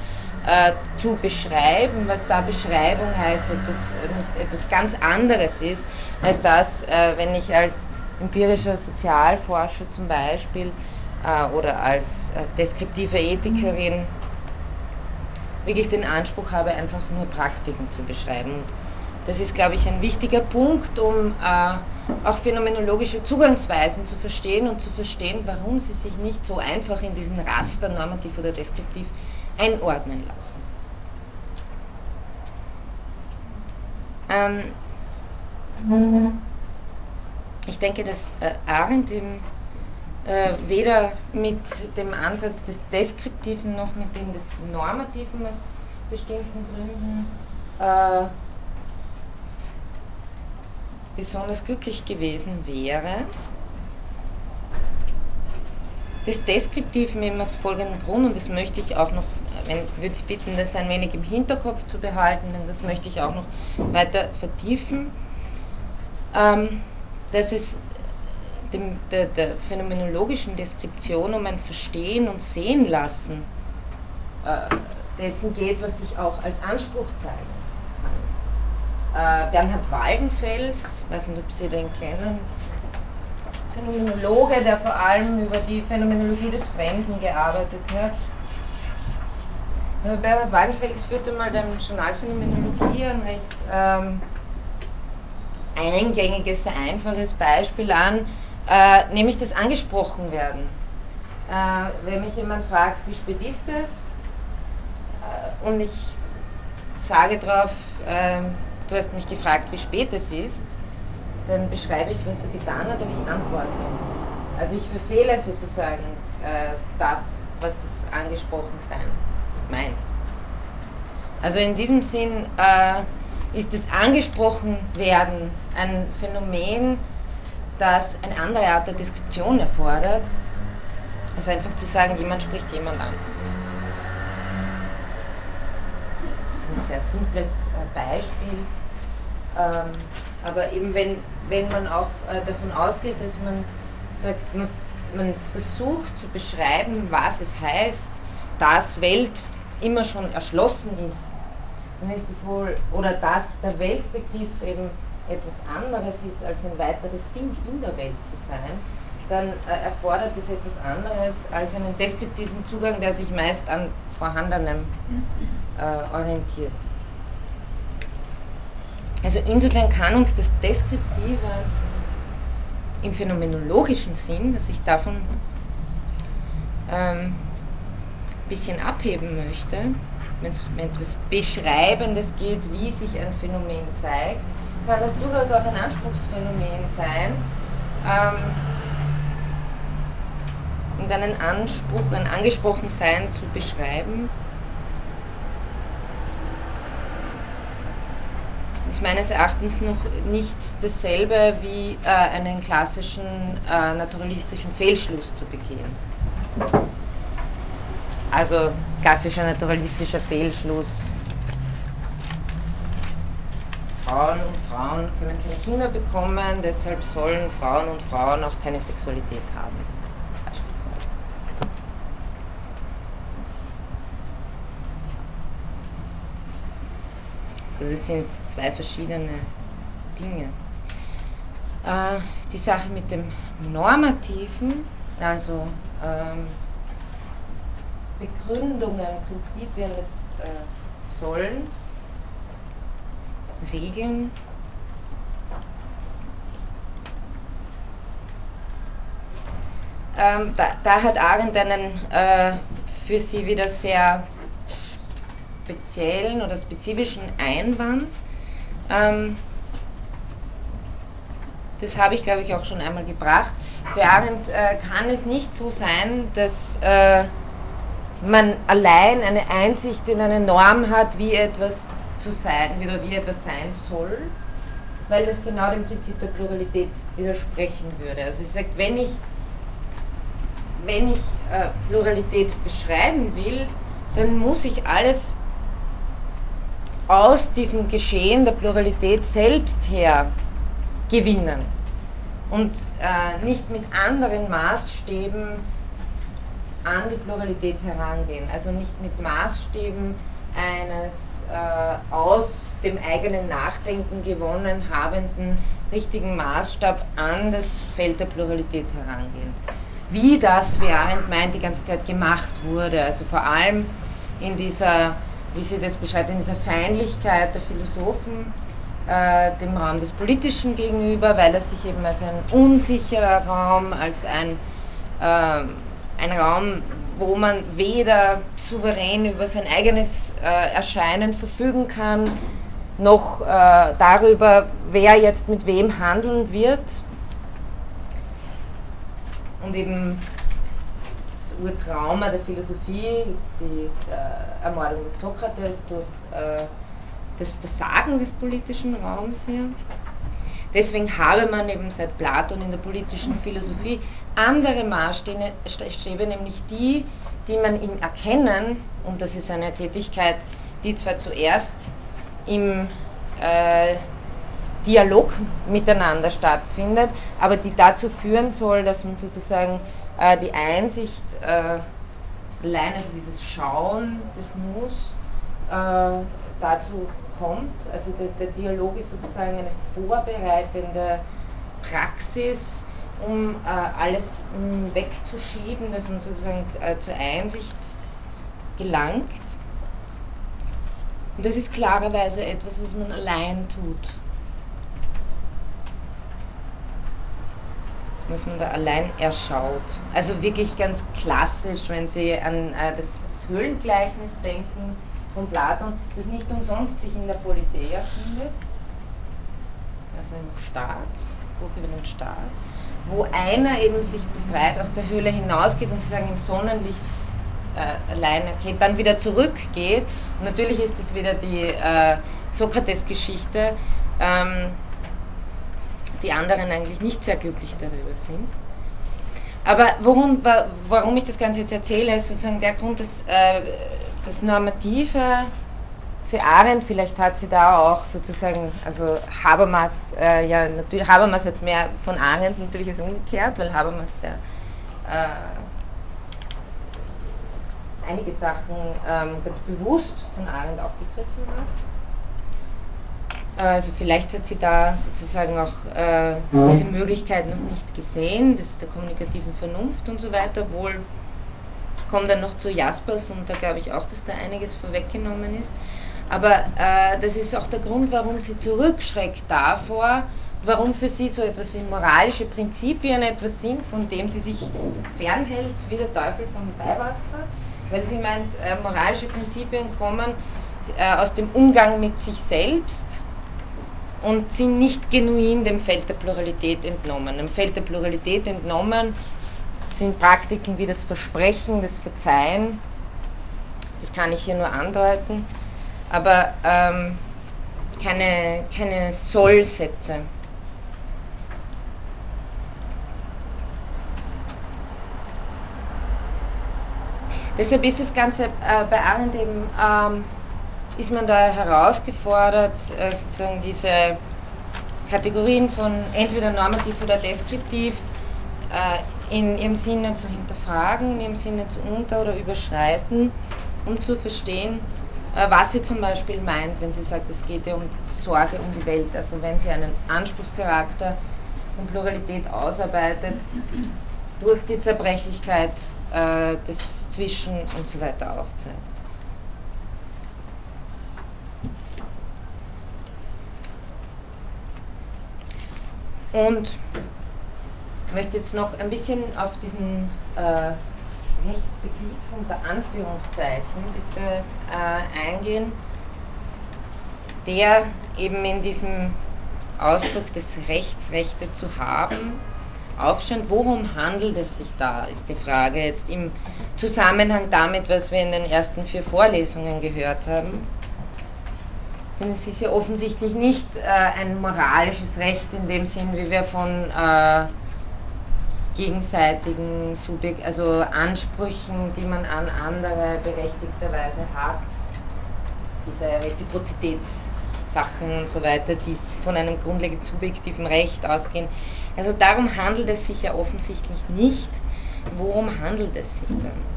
äh, zu beschreiben, was da Beschreibung heißt, ob das nicht etwas ganz anderes ist, als das, äh, wenn ich als empirischer Sozialforscher zum Beispiel äh, oder als äh, deskriptive Ethikerin wirklich den Anspruch habe, einfach nur Praktiken zu beschreiben. Und das ist, glaube ich, ein wichtiger Punkt, um äh, auch phänomenologische Zugangsweisen zu verstehen und zu verstehen, warum sie sich nicht so einfach in diesen Raster normativ oder deskriptiv einordnen lassen. Ähm, ich denke, dass äh, Arendt im, äh, weder mit dem Ansatz des Deskriptiven noch mit dem des Normativen aus bestimmten Gründen äh, besonders glücklich gewesen wäre. Des Deskriptiven eben aus folgendem Grund, und das möchte ich auch noch, wenn, würde ich bitten, das ein wenig im Hinterkopf zu behalten, denn das möchte ich auch noch weiter vertiefen. Ähm, dass es dem, der, der, phänomenologischen Deskription um ein Verstehen und Sehen lassen äh, dessen geht, was sich auch als Anspruch zeigen kann. Äh, Bernhard Waldenfels, weiß nicht, ob Sie den kennen, Phänomenologe, der vor allem über die Phänomenologie des Fremden gearbeitet hat. Bernhard Waldenfels führte mal der Journalphänomenologie ein recht ähm, eingängiges, sehr einfaches Beispiel an, äh, nämlich das angesprochen werden. Äh, wenn mich jemand fragt, wie spät ist es, äh, und ich sage darauf, ähm, du hast mich gefragt, wie spät es ist, dann beschreibe ich, was er getan hat, aber ich antworte. Also ich verfehle sozusagen äh, das, was das Angesprochensein meint. Also in diesem Sinn äh, ist das Angesprochenwerden ein Phänomen, das eine andere Art der Deskription erfordert, als einfach zu sagen, jemand spricht jemand an. Das ist ein sehr simples äh, Beispiel, ähm, aber eben wenn, wenn man auch äh, davon ausgeht, dass man sagt, man, man versucht zu beschreiben, was es heißt, dass Welt immer schon erschlossen ist dann ist es wohl, oder dass der Weltbegriff eben etwas anderes ist, als ein weiteres Ding in der Welt zu sein, dann äh, erfordert es etwas anderes als einen deskriptiven Zugang, der sich meist an Vorhandenem äh, orientiert. Also insofern kann uns das Deskriptive im phänomenologischen Sinn, dass ich davon ein ähm, bisschen abheben möchte, wenn es etwas Beschreibendes geht, wie sich ein Phänomen zeigt, kann das durchaus auch ein Anspruchsphänomen sein. Ähm, und einen Anspruch, ein Angesprochensein zu beschreiben, ist meines Erachtens noch nicht dasselbe wie äh, einen klassischen äh, naturalistischen Fehlschluss zu begehen. Also klassischer naturalistischer Fehlschluss. Frauen und Frauen können keine Kinder bekommen, deshalb sollen Frauen und Frauen auch keine Sexualität haben. Also es sind zwei verschiedene Dinge. Äh, die Sache mit dem Normativen, also ähm, Begründungen, Prinzipien des äh, Sollens, Regeln, ähm, da, da, hat Arendt einen äh, für sie wieder sehr speziellen oder spezifischen Einwand. Ähm, das habe ich, glaube ich, auch schon einmal gebracht. Für Arendt äh, kann es nicht so sein, dass äh, man allein eine Einsicht in eine Norm hat, wie etwas zu sein oder wie etwas sein soll, weil das genau dem Prinzip der Pluralität widersprechen würde. Also sie sagt, wenn ich, wenn ich äh, Pluralität beschreiben will, dann muss ich alles aus diesem Geschehen der Pluralität selbst her gewinnen und äh, nicht mit anderen Maßstäben an die Pluralität herangehen. Also nicht mit Maßstäben eines äh, aus dem eigenen Nachdenken gewonnen habenden richtigen Maßstab an das Feld der Pluralität herangehen. Wie das, wie Arendt meint, die ganze Zeit gemacht wurde, also vor allem in dieser wie sie das beschreibt, in dieser Feindlichkeit der Philosophen äh, dem Raum des Politischen gegenüber, weil er sich eben als ein unsicherer Raum, als ein, äh, ein Raum, wo man weder souverän über sein eigenes äh, Erscheinen verfügen kann, noch äh, darüber, wer jetzt mit wem handeln wird. Und eben Urtrauma der Philosophie, die äh, Ermordung des Sokrates durch äh, das Versagen des politischen Raums her. Deswegen habe man eben seit Platon in der politischen Philosophie andere Maßstäbe, nämlich die, die man im Erkennen, und das ist eine Tätigkeit, die zwar zuerst im äh, Dialog miteinander stattfindet, aber die dazu führen soll, dass man sozusagen äh, die Einsicht äh, allein, also dieses Schauen des Nus, äh, dazu kommt. Also der, der, Dialog ist sozusagen eine vorbereitende Praxis, um äh, alles wegzuschieben, dass man sozusagen äh, zur Einsicht gelangt. Und das ist klarerweise etwas, was man allein tut. was man da allein erschaut. Also wirklich ganz klassisch, wenn Sie an äh, das, das Höhlengleichnis denken von Platon, das nicht umsonst sich in der Politeia findet, also im Staat, Buch über den Staat, wo einer eben sich befreit aus der Höhle hinausgeht und sozusagen im Sonnenlicht äh, alleine geht, dann wieder zurückgeht. Und natürlich ist es wieder die äh, Sokrates-Geschichte, ähm, die anderen eigentlich nicht sehr glücklich darüber sind. Aber worum, warum ich das Ganze jetzt erzähle, ist sozusagen der Grund, dass äh, das Normative für Arendt, vielleicht hat sie da auch sozusagen, also Habermas, äh, ja, natürlich, Habermas hat mehr von Arendt natürlich als umgekehrt, weil Habermas ja äh, einige Sachen ähm, ganz bewusst von Arendt aufgegriffen hat. Also vielleicht hat sie da sozusagen auch äh, diese Möglichkeit noch nicht gesehen, das der kommunikativen Vernunft und so weiter, obwohl komme dann noch zu Jaspers und da glaube ich auch, dass da einiges vorweggenommen ist. Aber äh, das ist auch der Grund, warum sie zurückschreckt davor, warum für sie so etwas wie moralische Prinzipien etwas sind, von dem sie sich fernhält, wie der Teufel vom Weihwasser, weil sie meint, äh, moralische Prinzipien kommen äh, aus dem Umgang mit sich selbst und sind nicht genuin dem Feld der Pluralität entnommen. Dem Feld der Pluralität entnommen sind Praktiken wie das Versprechen, das Verzeihen, das kann ich hier nur andeuten, aber ähm, keine, keine Sollsätze. Deshalb ist das Ganze äh, bei Arendt eben, ähm, ist man da herausgefordert, äh, sozusagen diese Kategorien von entweder normativ oder deskriptiv äh, in ihrem Sinne zu hinterfragen, in ihrem Sinne zu unter- oder überschreiten, um zu verstehen, äh, was sie zum Beispiel meint, wenn sie sagt, es geht ja um Sorge um die Welt. Also wenn sie einen Anspruchscharakter von Pluralität ausarbeitet, durch die Zerbrechlichkeit äh, des Zwischen und so weiter aufzeigt. Und möchte jetzt noch ein bisschen auf diesen äh, Rechtsbegriff unter Anführungszeichen bitte äh, eingehen, der eben in diesem Ausdruck des Rechts, Rechte zu haben, aufscheint. Worum handelt es sich da, ist die Frage jetzt im Zusammenhang damit, was wir in den ersten vier Vorlesungen gehört haben. Denn es ist ja offensichtlich nicht äh, ein moralisches Recht in dem Sinn, wie wir von äh, gegenseitigen Subjekt, also Ansprüchen, die man an andere berechtigterweise hat, diese Reziprozitätssachen und so weiter, die von einem grundlegend subjektiven Recht ausgehen. Also darum handelt es sich ja offensichtlich nicht. Worum handelt es sich dann?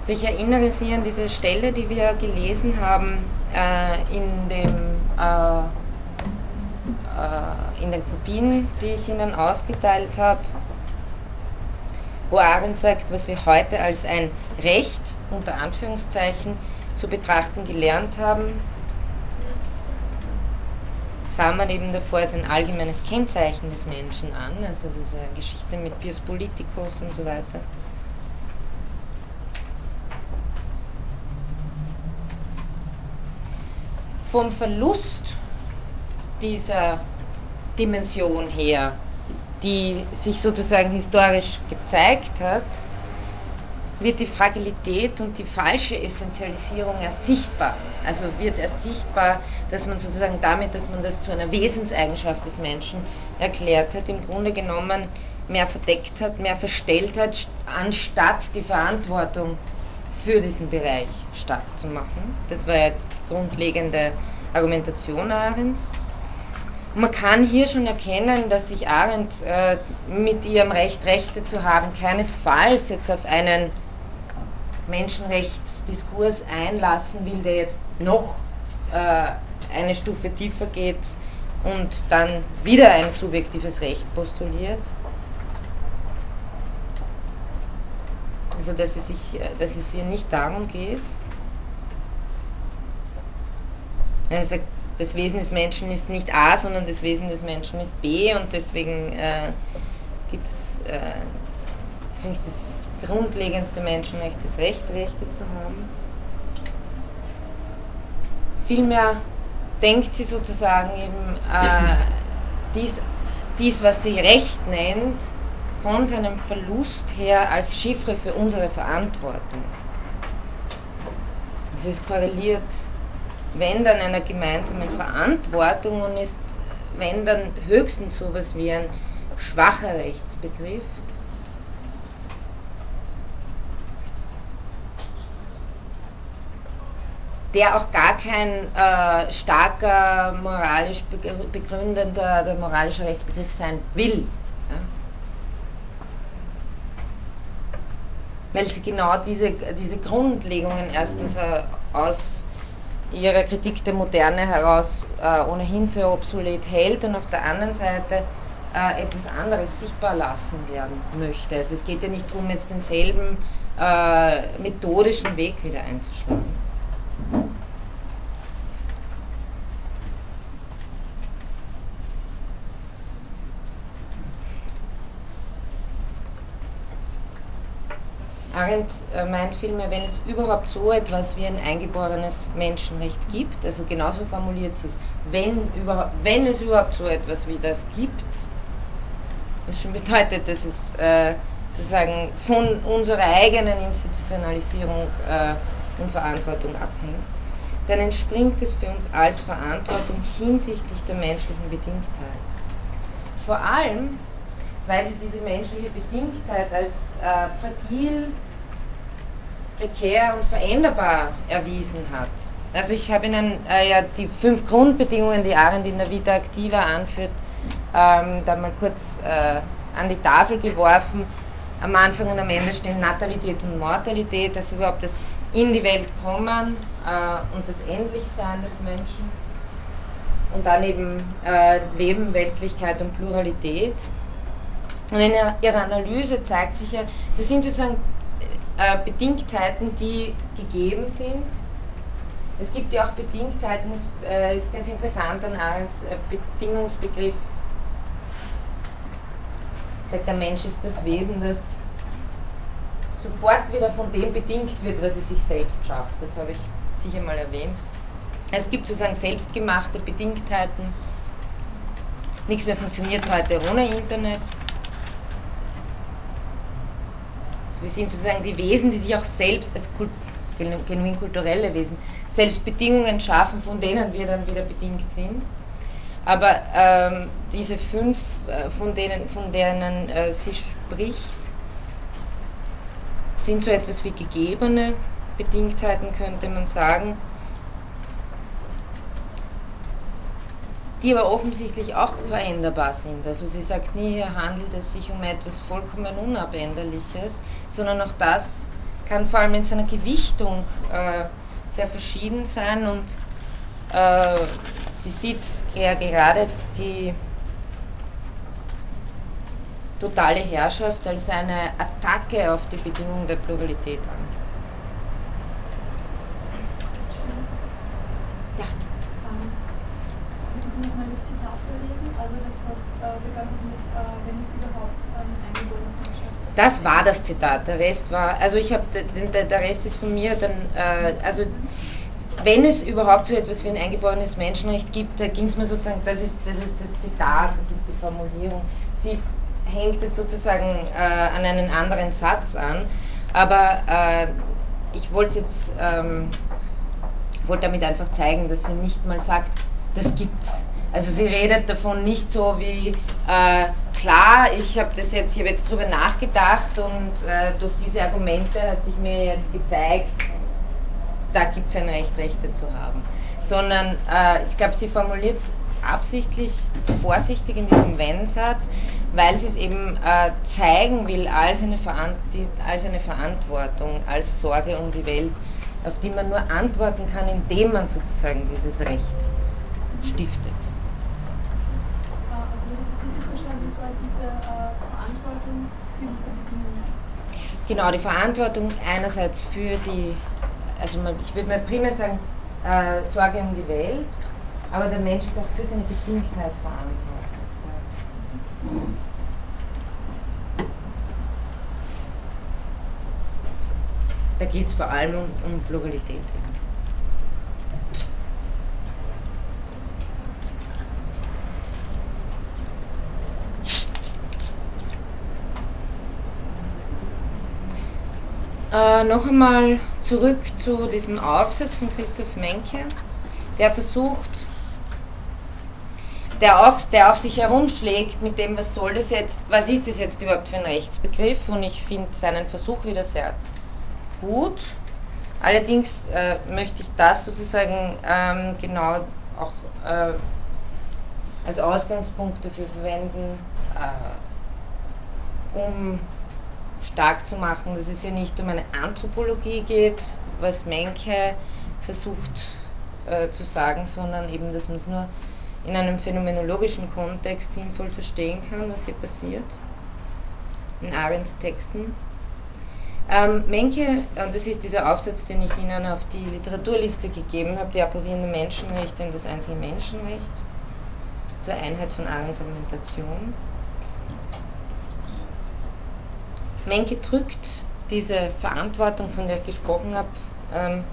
Also ich erinnere Sie an diese Stelle, die wir gelesen haben äh, in, dem, äh, in den Kopien, die ich Ihnen ausgeteilt habe, wo Arendt sagt, was wir heute als ein Recht unter Anführungszeichen zu betrachten gelernt haben, sah man eben davor als ein allgemeines Kennzeichen des Menschen an, also diese Geschichte mit Pius Politicus und so weiter. vom Verlust dieser Dimension her, die sich sozusagen historisch gezeigt hat, wird die Fragilität und die falsche Essentialisierung erst sichtbar. Also wird erst sichtbar, dass man sozusagen damit, dass man das zu einer Wesenseigenschaft des Menschen erklärt hat, im Grunde genommen mehr verdeckt hat, mehr verstellt hat, anstatt die Verantwortung für diesen Bereich stark zu machen. Das war ja die grundlegende Argumentation Arends. Man kann hier schon erkennen, dass sich Arendt äh, mit ihrem Recht, Rechte zu haben, keinesfalls jetzt auf einen Menschenrechtsdiskurs einlassen will, der jetzt noch äh, eine Stufe tiefer geht und dann wieder ein subjektives Recht postuliert. Also dass es, sich, dass es hier nicht darum geht. Er sagt, das Wesen des Menschen ist nicht A, sondern das Wesen des Menschen ist B und deswegen äh, gibt es äh, das grundlegendste Menschenrecht, das Recht, Rechte zu haben. Vielmehr denkt sie sozusagen eben äh, dies, dies, was sie Recht nennt, von seinem Verlust her als Chiffre für unsere Verantwortung. Also es korreliert, wenn dann einer gemeinsamen Verantwortung und ist, wenn dann höchstens so etwas wie ein schwacher Rechtsbegriff, der auch gar kein äh, starker moralisch begründender der moralischer Rechtsbegriff sein will. Ja? Weil sie genau diese, diese Grundlegungen erstens äh, aus ihrer Kritik der Moderne heraus äh, ohnehin für obsolet hält und auf der anderen Seite äh, etwas anderes sichtbar lassen werden möchte. Also es geht ja nicht darum, jetzt denselben äh, methodischen Weg wieder einzuschlagen. Arendt äh, meint vielmehr, wenn es überhaupt so etwas wie ein eingeborenes Menschenrecht gibt, also genauso formuliert sie es, wenn, wenn es überhaupt so etwas wie das gibt, was schon bedeutet, dass es äh, sozusagen von unserer eigenen Institutionalisierung äh, und Verantwortung abhängt, dann entspringt es für uns als Verantwortung hinsichtlich der menschlichen Bedingtheit. Vor allem, weil sie diese menschliche Bedingtheit als äh, fragil, prekär und veränderbar erwiesen hat. Also ich habe Ihnen äh, ja die fünf Grundbedingungen, die Arendt in der Vita Activa anführt, ähm, da mal kurz äh, an die Tafel geworfen. Am Anfang und am Ende stehen Natalität und Mortalität, also überhaupt das in die Welt kommen äh, und das Endlichsein des Menschen. Und dann eben äh, Leben, Weltlichkeit und Pluralität. Und in ihrer Analyse zeigt sich ja, das sind sozusagen äh, Bedingtheiten, die gegeben sind. Es gibt ja auch Bedingtheiten, das äh, ist ganz interessant an Arends äh, Bedingungsbegriff. Sagt, der Mensch ist das Wesen, das sofort wieder von dem bedingt wird, was es sich selbst schafft. Das habe ich sicher mal erwähnt. Es gibt sozusagen selbstgemachte Bedingtheiten. Nichts mehr funktioniert heute ohne Internet. Wir sind sozusagen die Wesen, die sich auch selbst als Kult, genuin kulturelle Wesen selbst Bedingungen schaffen, von denen wir dann wieder bedingt sind. Aber ähm, diese fünf, äh, von denen, von denen äh, sie spricht, sind so etwas wie gegebene Bedingtheiten, könnte man sagen. Die aber offensichtlich auch veränderbar sind. Also sie sagt nie, hier handelt es sich um etwas vollkommen Unabänderliches, sondern auch das kann vor allem in seiner Gewichtung äh, sehr verschieden sein und äh, sie sieht ja gerade die totale Herrschaft als eine Attacke auf die Bedingungen der Pluralität an. Das war das Zitat. Der Rest war, also ich habe, der, der Rest ist von mir dann, äh, also wenn es überhaupt so etwas wie ein eingeborenes Menschenrecht gibt, da ging es mir sozusagen, das ist, das ist das Zitat, das ist die Formulierung. Sie hängt es sozusagen äh, an einen anderen Satz an, aber äh, ich wollte jetzt, ähm, wollte damit einfach zeigen, dass sie nicht mal sagt, das gibt's. Also sie redet davon nicht so wie, äh, klar, ich habe das jetzt, ich jetzt drüber nachgedacht und äh, durch diese Argumente hat sich mir jetzt gezeigt, da gibt es ein Recht, Rechte zu haben. Sondern äh, ich glaube, sie formuliert es absichtlich vorsichtig in diesem Wenn-Satz, weil sie es eben äh, zeigen will als eine, als eine Verantwortung, als Sorge um die Welt, auf die man nur antworten kann, indem man sozusagen dieses Recht stiftet. Genau, die Verantwortung einerseits für die, also man, ich würde mal primär sagen, äh, Sorge um die Welt, aber der Mensch ist auch für seine Bedingtheit verantwortlich. Da geht es vor allem um, um Pluralität. Äh, noch einmal zurück zu diesem Aufsatz von Christoph Menke, der versucht, der auch, der auch sich herumschlägt mit dem, was soll das jetzt, was ist das jetzt überhaupt für ein Rechtsbegriff und ich finde seinen Versuch wieder sehr gut. Allerdings äh, möchte ich das sozusagen ähm, genau auch äh, als Ausgangspunkt dafür verwenden, äh, um stark zu machen, dass es hier nicht um eine Anthropologie geht, was Menke versucht äh, zu sagen, sondern eben, dass man es nur in einem phänomenologischen Kontext sinnvoll verstehen kann, was hier passiert, in Arends Texten. Ähm, Menke, und das ist dieser Aufsatz, den ich Ihnen auf die Literaturliste gegeben habe, die apparierenden Menschenrechte und das einzelne Menschenrecht zur Einheit von Arends Argumentation. Menke drückt diese Verantwortung, von der ich gesprochen habe, ähm,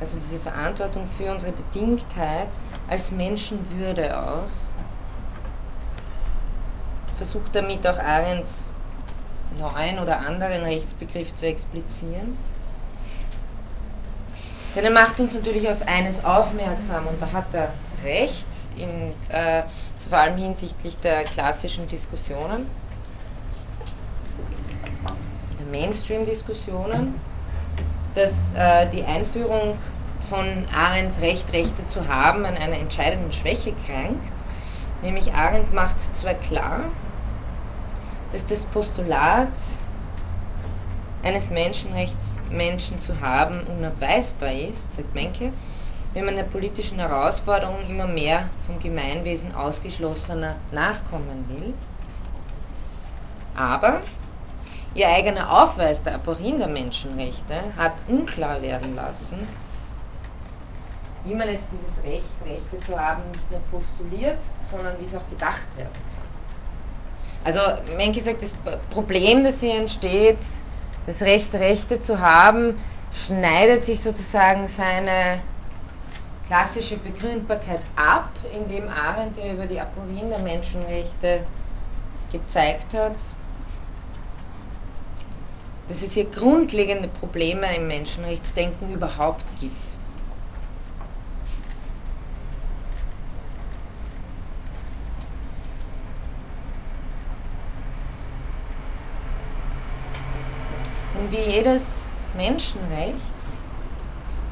also diese Verantwortung für unsere Bedingtheit als Menschenwürde aus. Versucht damit auch Arends neuen oder anderen Rechtsbegriff zu explizieren. Denn er macht uns natürlich auf eines aufmerksam und da hat er recht, in, äh, vor allem hinsichtlich der klassischen Diskussionen, Mainstream-Diskussionen, dass äh, die Einführung von Arends Recht, Rechte zu haben, an einer entscheidenden Schwäche krankt. Nämlich Arendt macht zwar klar, dass das Postulat eines Menschenrechts, Menschen zu haben, unabweisbar ist, sagt Menke, wenn man der politischen Herausforderung immer mehr vom Gemeinwesen ausgeschlossener nachkommen will. Aber ihr eigener Aufweis der Aporin der Menschenrechte hat unklar werden lassen, wie man jetzt dieses Recht, Rechte zu haben, nicht nur postuliert, sondern wie es auch gedacht wird. Also Menke sagt, das Problem, das hier entsteht, das Recht, Rechte zu haben, schneidet sich sozusagen seine klassische Begründbarkeit ab, indem Arendt ja über die Aporien der Menschenrechte gezeigt hat, dass es hier grundlegende Probleme im Menschenrechtsdenken überhaupt gibt. Und wie jedes Menschenrecht,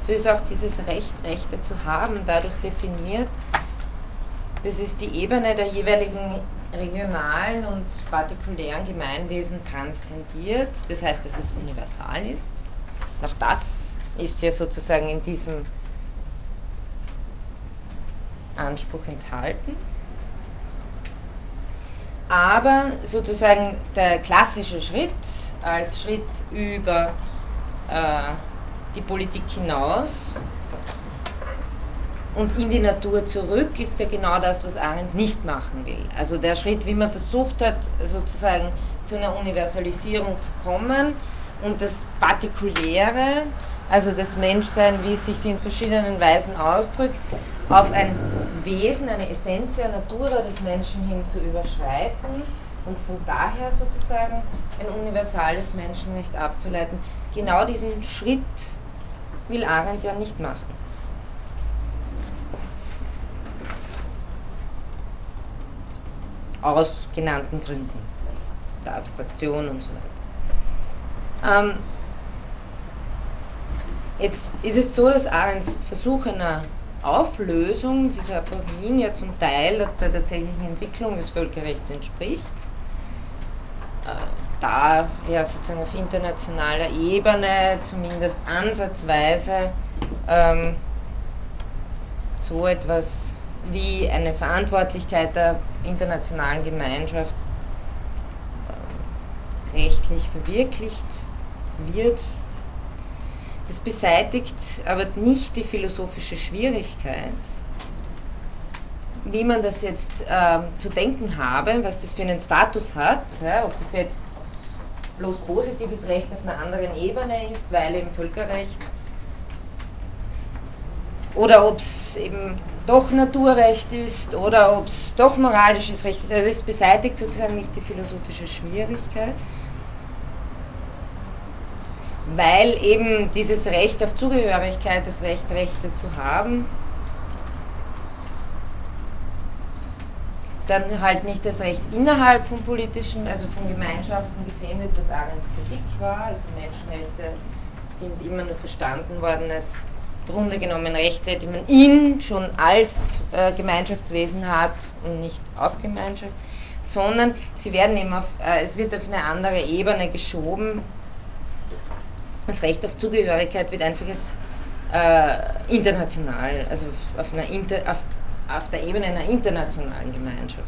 so ist auch dieses Recht, Rechte zu haben, dadurch definiert, dass es die Ebene der jeweiligen regionalen und partikulären Gemeinwesen transzendiert, das heißt, dass es universal ist. Auch das ist ja sozusagen in diesem Anspruch enthalten. Aber sozusagen der klassische Schritt als Schritt über äh, die Politik hinaus und in die Natur zurück ist ja genau das, was Arendt nicht machen will. Also der Schritt, wie man versucht hat, sozusagen zu einer Universalisierung zu kommen und das Partikuläre, also das Menschsein, wie es sich in verschiedenen Weisen ausdrückt, auf ein Wesen, eine Essentia Natura des Menschen hin zu überschreiten und von daher sozusagen ein universales Menschenrecht abzuleiten. Genau diesen Schritt will Arendt ja nicht machen. Aus genannten Gründen, der Abstraktion und so weiter. Ähm, jetzt ist es so, dass Arends Versuch einer Auflösung dieser Aporien ja zum Teil der tatsächlichen Entwicklung des Völkerrechts entspricht. Äh, da ja sozusagen auf internationaler Ebene zumindest ansatzweise ähm, so etwas wie eine Verantwortlichkeit der internationalen Gemeinschaft äh, rechtlich verwirklicht wird. Das beseitigt aber nicht die philosophische Schwierigkeit, wie man das jetzt ähm, zu denken habe, was das für einen Status hat, ja, ob das jetzt bloß positives Recht auf einer anderen Ebene ist, weil eben Völkerrecht, oder ob es eben doch Naturrecht ist oder ob es doch moralisches Recht ist. Also es beseitigt sozusagen nicht die philosophische Schwierigkeit, weil eben dieses Recht auf Zugehörigkeit, das Recht, Rechte zu haben, dann halt nicht das Recht innerhalb von politischen, also von Gemeinschaften gesehen wird, das Arends Kritik war. Also Menschenrechte sind immer nur verstanden worden als Grunde genommen Rechte, die man in schon als äh, Gemeinschaftswesen hat und nicht auf Gemeinschaft, sondern sie werden eben auf, äh, es wird auf eine andere Ebene geschoben. Das Recht auf Zugehörigkeit wird einfach als äh, international, also auf, einer Inter, auf, auf der Ebene einer internationalen Gemeinschaft.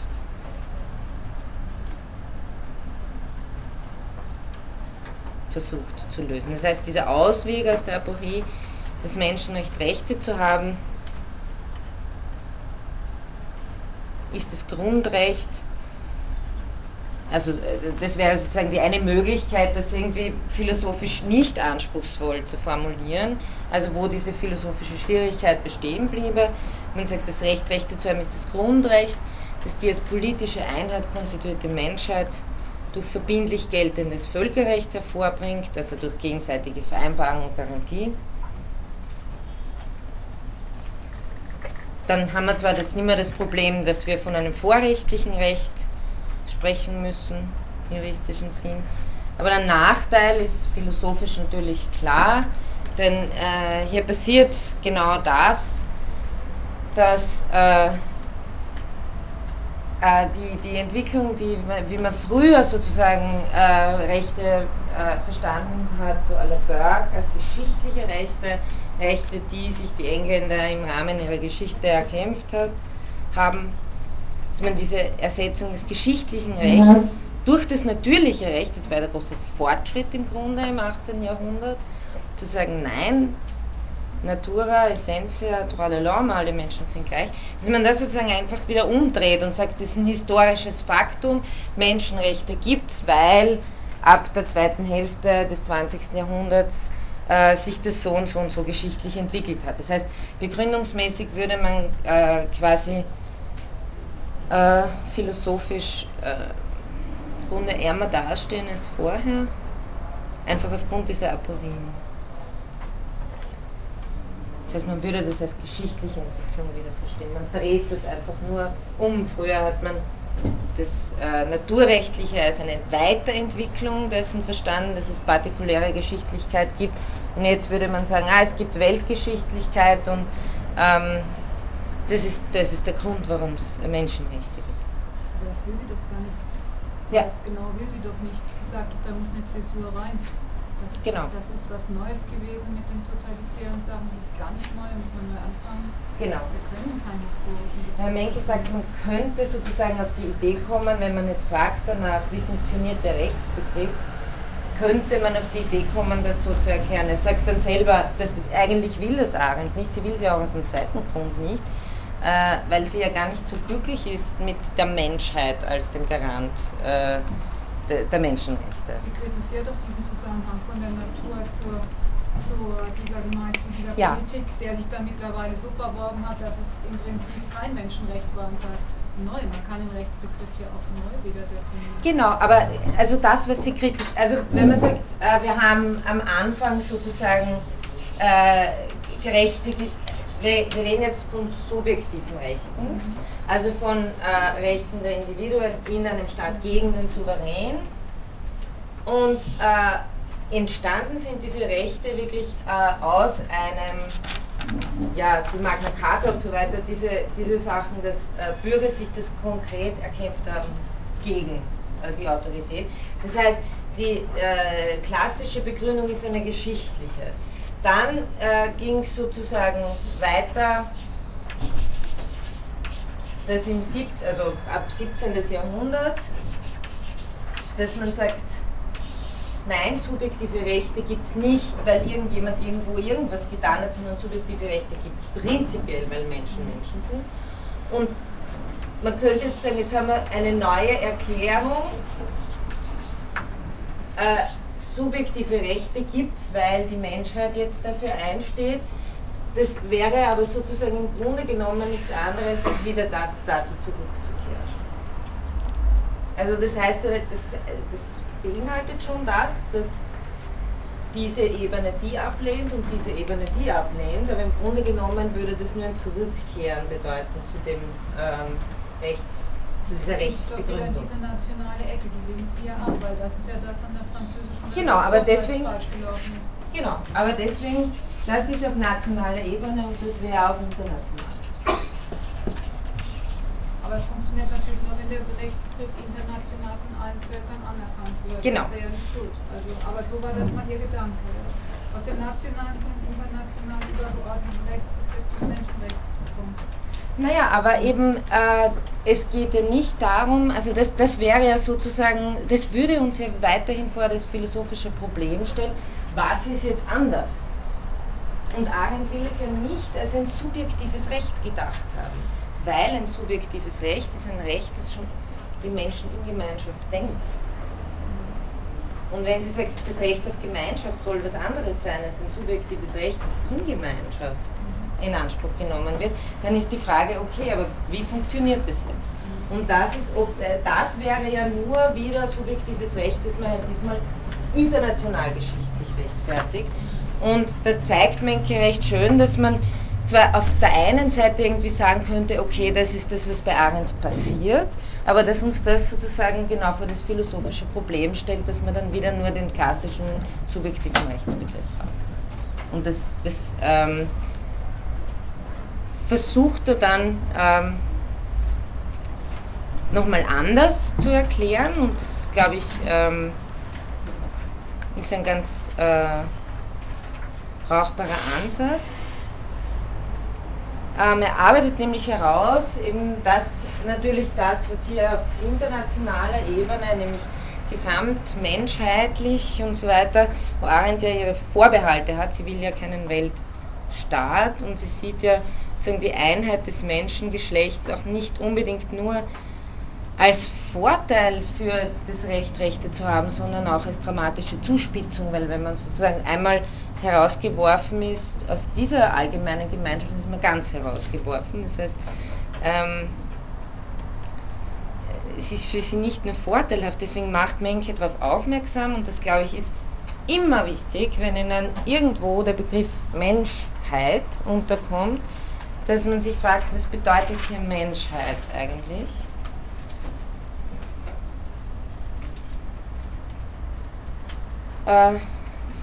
versucht zu lösen. Das heißt, dieser Ausweg aus der Aporie das Menschenrecht Rechte zu haben, ist das Grundrecht Also das wäre sozusagen die eine Möglichkeit, das irgendwie philosophisch nicht anspruchsvoll zu formulieren, also wo diese philosophische Schwierigkeit bestehen bliebe. Man sagt, das Recht, Rechte zu haben, ist das Grundrecht, das die als politische Einheit konstituierte Menschheit durch verbindlich geltendes Völkerrecht hervorbringt, also durch gegenseitige Vereinbarung und Garantie. Dann haben wir zwar das nicht mehr das Problem, dass wir von einem vorrechtlichen Recht sprechen müssen, im juristischen Sinn. Aber der Nachteil ist philosophisch natürlich klar, denn äh, hier passiert genau das, dass äh, äh, die, die Entwicklung, die, wie man früher sozusagen äh, Rechte äh, verstanden hat, so la Burke als geschichtliche Rechte, Rechte, die sich die Engländer im Rahmen ihrer Geschichte erkämpft hat, haben, dass man diese Ersetzung des geschichtlichen Rechts durch das natürliche Recht, das war der große Fortschritt im Grunde im 18. Jahrhundert, zu sagen, nein, Natura, Essentia, Tralala, alle Menschen sind gleich, dass man das sozusagen einfach wieder umdreht und sagt, das ist ein historisches Faktum, Menschenrechte gibt es, weil ab der zweiten Hälfte des 20. Jahrhunderts äh, sich das so und so und so geschichtlich entwickelt hat. Das heißt, begründungsmäßig würde man äh, quasi äh, philosophisch äh, im Grunde ärmer dastehen als vorher, einfach aufgrund dieser Aporien. Das heißt, man würde das als geschichtliche Entwicklung wieder verstehen. Man dreht das einfach nur um. Früher hat man das äh, Naturrechtliche als eine Weiterentwicklung dessen verstanden, dass es partikuläre Geschichtlichkeit gibt. Und jetzt würde man sagen, ah, es gibt Weltgeschichtlichkeit und ähm, das, ist, das ist der Grund, warum es Menschenrechte gibt. Aber das will sie doch gar nicht. Ja. Das genau will sie doch nicht. Sie sagt da muss eine Zäsur rein. Das, genau. das ist was Neues gewesen mit den totalitären Sachen, das ist gar nicht neu, muss man neu anfangen. Genau. Wir können keinen historischen Herr Menke sagt, man könnte sozusagen auf die Idee kommen, wenn man jetzt fragt danach, wie funktioniert der Rechtsbegriff, könnte man auf die Idee kommen, das so zu erklären. Er sagt dann selber, das, eigentlich will das Arendt nicht, sie will sie auch aus dem zweiten Grund nicht, äh, weil sie ja gar nicht so glücklich ist mit der Menschheit als dem Garant äh, de, der Menschenrechte. Sie kritisiert doch diesen Zusammenhang von der Natur zur, zur dieser, zu dieser ja. Politik, der sich dann mittlerweile so verworben hat, dass es im Prinzip kein Menschenrecht war und sagt, neu, man kann den Rechtsbegriff ja auch neu wieder definieren. Genau, aber also das, was sie kritisiert, also wenn man sagt, äh, wir haben am Anfang sozusagen äh, gerechte wir, wir, reden jetzt von subjektiven Rechten, mhm. also von äh, Rechten der Individuen in einem Staat gegen den Souverän. Und äh, entstanden sind diese Rechte wirklich äh, aus einem, ja, die Magna Carta und so weiter, diese, diese Sachen, dass äh, Bürger sich das konkret erkämpft haben gegen äh, die Autorität. Das heißt, die äh, klassische Begründung ist eine geschichtliche. Dann äh, ging es sozusagen weiter, dass im Sieb also ab 17. Jahrhundert, dass man sagt, nein, subjektive Rechte gibt es nicht, weil irgendjemand irgendwo irgendwas getan hat, sondern subjektive Rechte gibt es prinzipiell, weil Menschen Menschen sind. Und man könnte jetzt sagen, jetzt haben wir eine neue Erklärung. Äh, subjektive Rechte gibt es, weil die Menschheit jetzt dafür einsteht. Das wäre aber sozusagen im Grunde genommen nichts anderes, als wieder da, dazu zurückzukehren. Also das heißt, das, das beinhaltet schon das, dass diese Ebene die ablehnt und diese Ebene die ablehnt, aber im Grunde genommen würde das nur ein Zurückkehren bedeuten zu dem ähm, Rechts zu dieser Rechtsbegründung. diese nationale Ecke, die lehnen Sie ja ab, weil das ist ja das an der französischen Genau, aber deswegen, genau, aber deswegen, das ist auf nationaler Ebene und das wäre auch international. Aber es funktioniert natürlich nur, wenn der Rechtsbegriff international von allen Völkern anerkannt wird. Genau. Das ist ja nicht gut. Also, aber so war das mal Ihr Gedanke. Aus dem nationalen zum international übergeordneten Rechtsbegriff des Menschenrechts zu kommen. Naja, aber eben, äh, es geht ja nicht darum, also das, das wäre ja sozusagen, das würde uns ja weiterhin vor das philosophische Problem stellen, was ist jetzt anders? Und Arendt will es ja nicht als ein subjektives Recht gedacht haben, weil ein subjektives Recht ist ein Recht, das schon die Menschen in Gemeinschaft denken. Und wenn sie sagt, das Recht auf Gemeinschaft soll was anderes sein als ein subjektives Recht in Gemeinschaft in Anspruch genommen wird, dann ist die Frage, okay, aber wie funktioniert das jetzt? Und das, ist, äh, das wäre ja nur wieder subjektives Recht, das man diesmal international geschichtlich rechtfertigt. Und da zeigt Menke recht schön, dass man zwar auf der einen Seite irgendwie sagen könnte, okay, das ist das, was bei Arendt passiert, aber dass uns das sozusagen genau vor das philosophische Problem stellt, dass man dann wieder nur den klassischen subjektiven Rechtsbegriff hat. Und das, das ähm, versucht er dann ähm, nochmal anders zu erklären und das, glaube ich, ähm, ist ein ganz äh, brauchbarer Ansatz. Ähm, er arbeitet nämlich heraus, eben dass natürlich das, was hier auf internationaler Ebene, nämlich gesamtmenschheitlich und so weiter, wo Arendt ja ihre Vorbehalte hat, sie will ja keinen Weltstaat und sie sieht ja die Einheit des Menschengeschlechts auch nicht unbedingt nur als Vorteil für das Recht, Rechte zu haben, sondern auch als dramatische Zuspitzung, weil wenn man sozusagen einmal herausgeworfen ist aus dieser allgemeinen Gemeinschaft, ist man ganz herausgeworfen. Das heißt, ähm, es ist für sie nicht nur vorteilhaft, deswegen macht Menke darauf aufmerksam und das glaube ich ist immer wichtig, wenn Ihnen irgendwo der Begriff Menschheit unterkommt, dass man sich fragt, was bedeutet hier Menschheit eigentlich? Äh,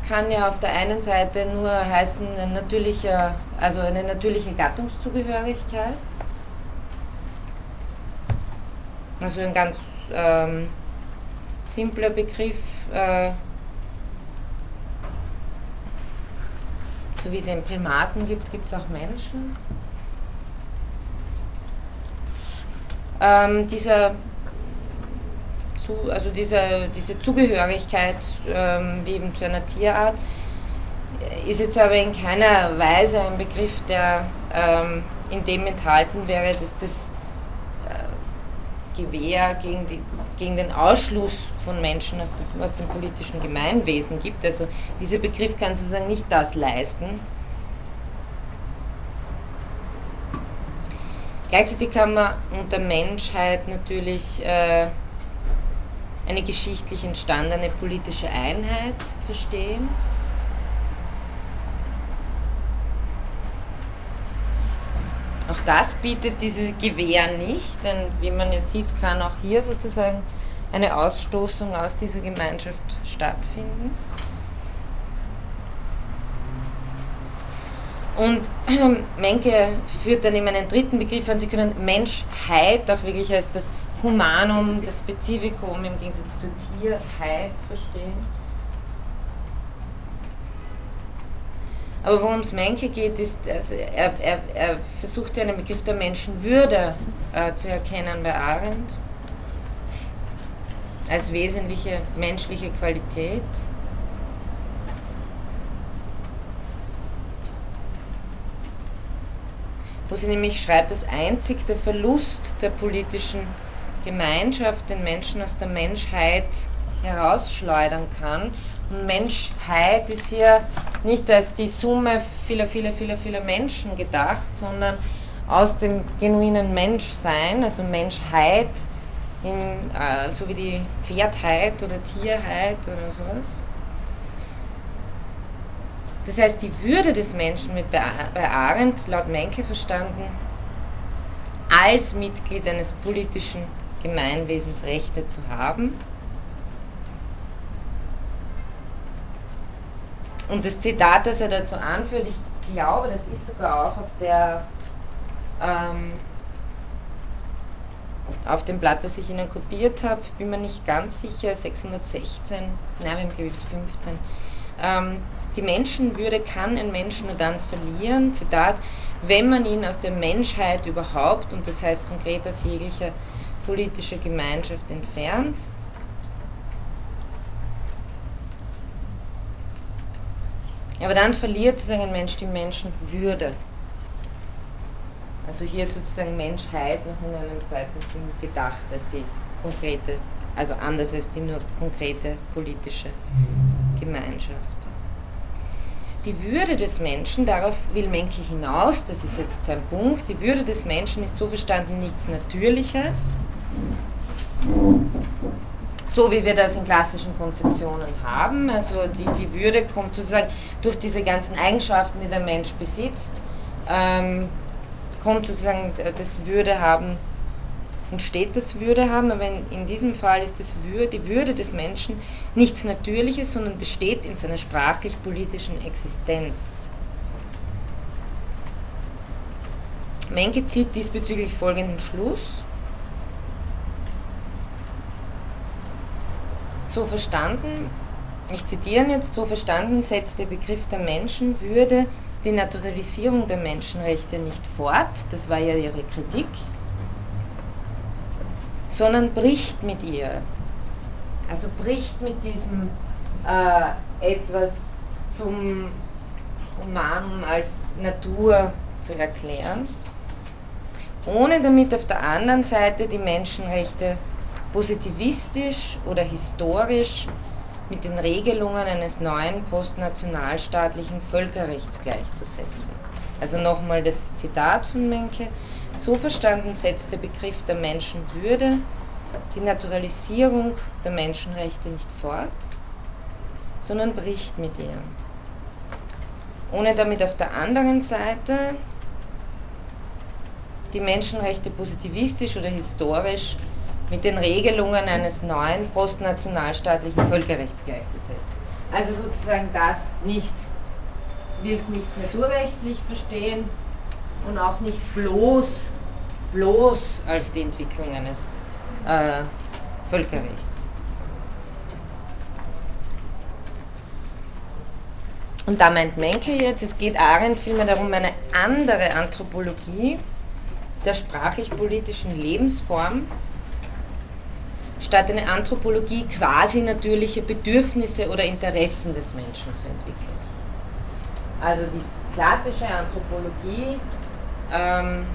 kann ja auf der einen Seite nur heißen, ein natürlicher, also eine natürliche Gattungszugehörigkeit. Also ein ganz ähm, simpler Begriff, äh, so wie es in Primaten gibt, gibt es auch Menschen. Ähm, dieser zu, also diese, diese Zugehörigkeit ähm, wie eben zu einer Tierart ist jetzt aber in keiner Weise ein Begriff, der ähm, in dem enthalten wäre, dass das äh, Gewehr gegen, die, gegen den Ausschluss von Menschen aus dem, aus dem politischen Gemeinwesen gibt. Also dieser Begriff kann sozusagen nicht das leisten. Gleichzeitig kann man unter Menschheit natürlich äh, eine geschichtlich entstandene politische Einheit verstehen. Auch das bietet diese Gewähr nicht, denn wie man ja sieht, kann auch hier sozusagen eine Ausstoßung aus dieser Gemeinschaft stattfinden. Und Menke führt dann eben einen dritten Begriff an, Sie können Menschheit auch wirklich als das Humanum, das Spezifikum im Gegensatz zur Tierheit verstehen. Aber worum es Menke geht, ist, also er, er, er versucht ja einen Begriff der Menschenwürde äh, zu erkennen bei Arendt als wesentliche menschliche Qualität. Wo sie nämlich schreibt, dass einzig der Verlust der politischen Gemeinschaft den Menschen aus der Menschheit herausschleudern kann. Und Menschheit ist hier nicht als die Summe vieler, vieler, vieler, vieler Menschen gedacht, sondern aus dem genuinen Menschsein, also Menschheit, in, äh, so wie die Pferdheit oder Tierheit oder sowas. Das heißt, die Würde des Menschen wird bei, Arendt laut Menke verstanden als Mitglied eines politischen Gemeinwesensrechte zu haben. Und das Zitat, das er dazu anführt, ich glaube, das ist sogar auch auf der ähm, auf dem Blatt, das ich Ihnen kopiert habe, bin mir nicht ganz sicher, 616, nein, wir haben glaube ich 15. Ähm, die Menschenwürde kann ein Mensch nur dann verlieren, Zitat, wenn man ihn aus der Menschheit überhaupt, und das heißt konkret aus jeglicher politische Gemeinschaft entfernt. Aber dann verliert sozusagen ein Mensch die Menschenwürde. Also hier ist sozusagen Menschheit noch in einem zweiten Sinn gedacht als die konkrete, also anders als die nur konkrete politische Gemeinschaft. Die Würde des Menschen, darauf will Menke hinaus, das ist jetzt sein Punkt, die Würde des Menschen ist so verstanden nichts Natürliches, so wie wir das in klassischen Konzeptionen haben. Also die, die Würde kommt sozusagen durch diese ganzen Eigenschaften, die der Mensch besitzt, ähm, kommt sozusagen das Würde haben entsteht das Würde haben, aber in, in diesem Fall ist das Würde, die Würde des Menschen nichts Natürliches, sondern besteht in seiner sprachlich-politischen Existenz. Menke zieht diesbezüglich folgenden Schluss. So verstanden, ich zitiere jetzt, so verstanden setzt der Begriff der Menschenwürde die Naturalisierung der Menschenrechte nicht fort, das war ja ihre Kritik, sondern bricht mit ihr. Also bricht mit diesem äh, etwas zum Humanum als Natur zu erklären, ohne damit auf der anderen Seite die Menschenrechte positivistisch oder historisch mit den Regelungen eines neuen postnationalstaatlichen Völkerrechts gleichzusetzen. Also nochmal das Zitat von Menke. So verstanden setzt der Begriff der Menschenwürde die Naturalisierung der Menschenrechte nicht fort, sondern bricht mit ihr. Ohne damit auf der anderen Seite die Menschenrechte positivistisch oder historisch mit den Regelungen eines neuen postnationalstaatlichen Völkerrechts gleichzusetzen. Also sozusagen das nicht, will es nicht naturrechtlich verstehen und auch nicht bloß, bloß als die Entwicklung eines äh, Völkerrechts. Und da meint Menke jetzt, es geht Arendt vielmehr darum, eine andere Anthropologie der sprachlich-politischen Lebensform statt eine Anthropologie quasi natürliche Bedürfnisse oder Interessen des Menschen zu entwickeln. Also die klassische Anthropologie ähm,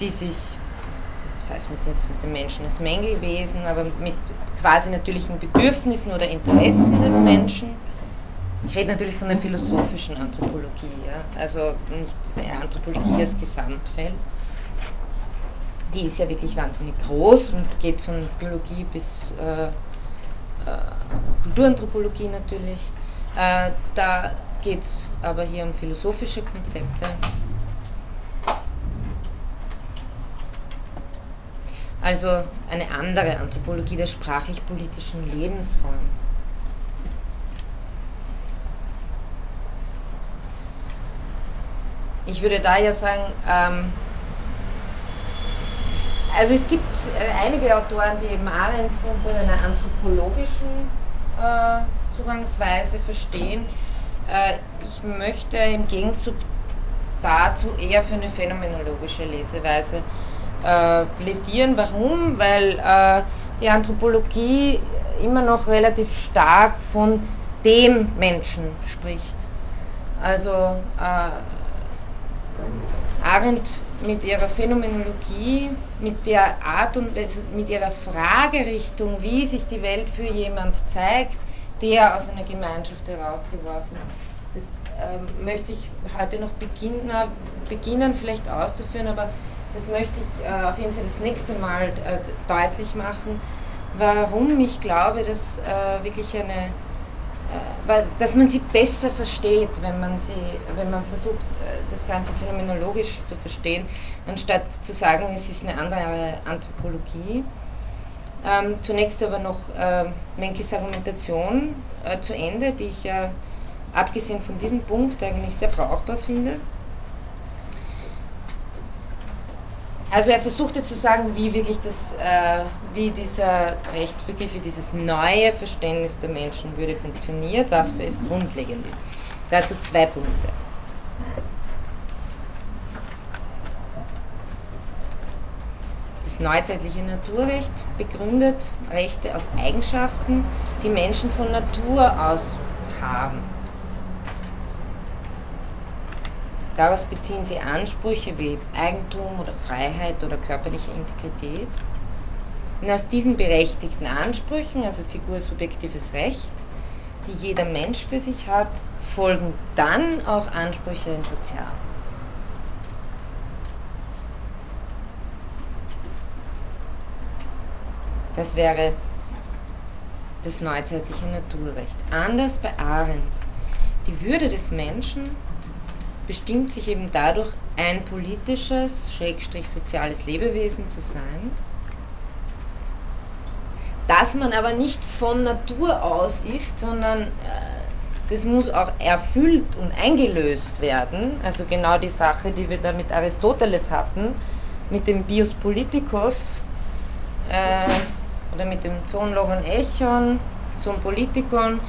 die sich, das heißt mit, jetzt mit dem Menschen als Mängelwesen, aber mit quasi natürlichen Bedürfnissen oder Interessen des Menschen. Ich rede natürlich von der philosophischen Anthropologie, ja? also nicht der Anthropologie als Gesamtfeld. Die ist ja wirklich wahnsinnig groß und geht von Biologie bis äh, äh, Kulturanthropologie natürlich. Äh, da geht es aber hier um philosophische Konzepte. Also eine andere Anthropologie der sprachlich-politischen Lebensform. Ich würde da ja sagen, ähm, also es gibt äh, einige Autoren, die eben Arendt unter einer anthropologischen äh, Zugangsweise verstehen. Äh, ich möchte im Gegenzug dazu eher für eine phänomenologische Leseweise äh, plädieren. Warum? Weil äh, die Anthropologie immer noch relativ stark von dem Menschen spricht. Also äh, Arendt mit ihrer Phänomenologie, mit der Art und mit ihrer Fragerichtung, wie sich die Welt für jemand zeigt, der aus einer Gemeinschaft herausgeworfen Das äh, möchte ich heute noch beginnen, beginnen vielleicht auszuführen, aber das möchte ich äh, auf jeden Fall das nächste Mal äh, deutlich machen, warum ich glaube, dass äh, wirklich eine, dass man sie besser versteht, wenn man, sie, wenn man versucht, äh, das Ganze phänomenologisch zu verstehen, anstatt zu sagen, es ist eine andere Anthropologie. Ähm, zunächst aber noch äh, Menkes Argumentation äh, zu Ende, die ich ja abgesehen von diesem Punkt eigentlich sehr brauchbar finde. Also er versuchte zu sagen, wie wirklich das, äh, wie dieser Rechtsbegriff, wie dieses neue Verständnis der Menschenwürde funktioniert, was für es grundlegend ist. Dazu zwei Punkte. Das neuzeitliche Naturrecht begründet Rechte aus Eigenschaften, die Menschen von Natur aus haben. Daraus beziehen sie Ansprüche wie Eigentum oder Freiheit oder körperliche Integrität. Und aus diesen berechtigten Ansprüchen, also Figur subjektives Recht, die jeder Mensch für sich hat, folgen dann auch Ansprüche im Sozialen. Das wäre das neuzeitliche Naturrecht. Anders bei Arendt. Die Würde des Menschen bestimmt sich eben dadurch, ein politisches, schrägstrich soziales Lebewesen zu sein, dass man aber nicht von Natur aus ist, sondern äh, das muss auch erfüllt und eingelöst werden. Also genau die Sache, die wir da mit Aristoteles hatten, mit dem Bios Politikos äh, oder mit dem Zoon Logon Echon, zum Politikon,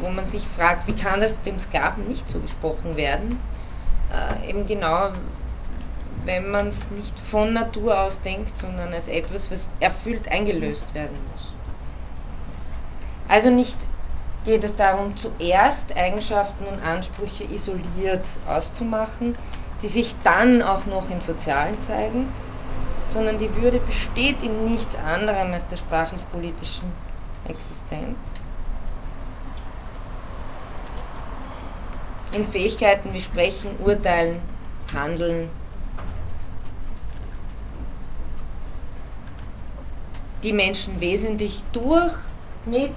wo man sich fragt, wie kann das dem Sklaven nicht zugesprochen werden? Äh, eben genau, wenn man es nicht von Natur aus denkt, sondern als etwas, was erfüllt eingelöst werden muss. Also nicht geht es darum, zuerst Eigenschaften und Ansprüche isoliert auszumachen, die sich dann auch noch im Sozialen zeigen, sondern die Würde besteht in nichts anderem als der sprachlich-politischen Existenz. In Fähigkeiten wie Sprechen, Urteilen, Handeln, die Menschen wesentlich durch, mit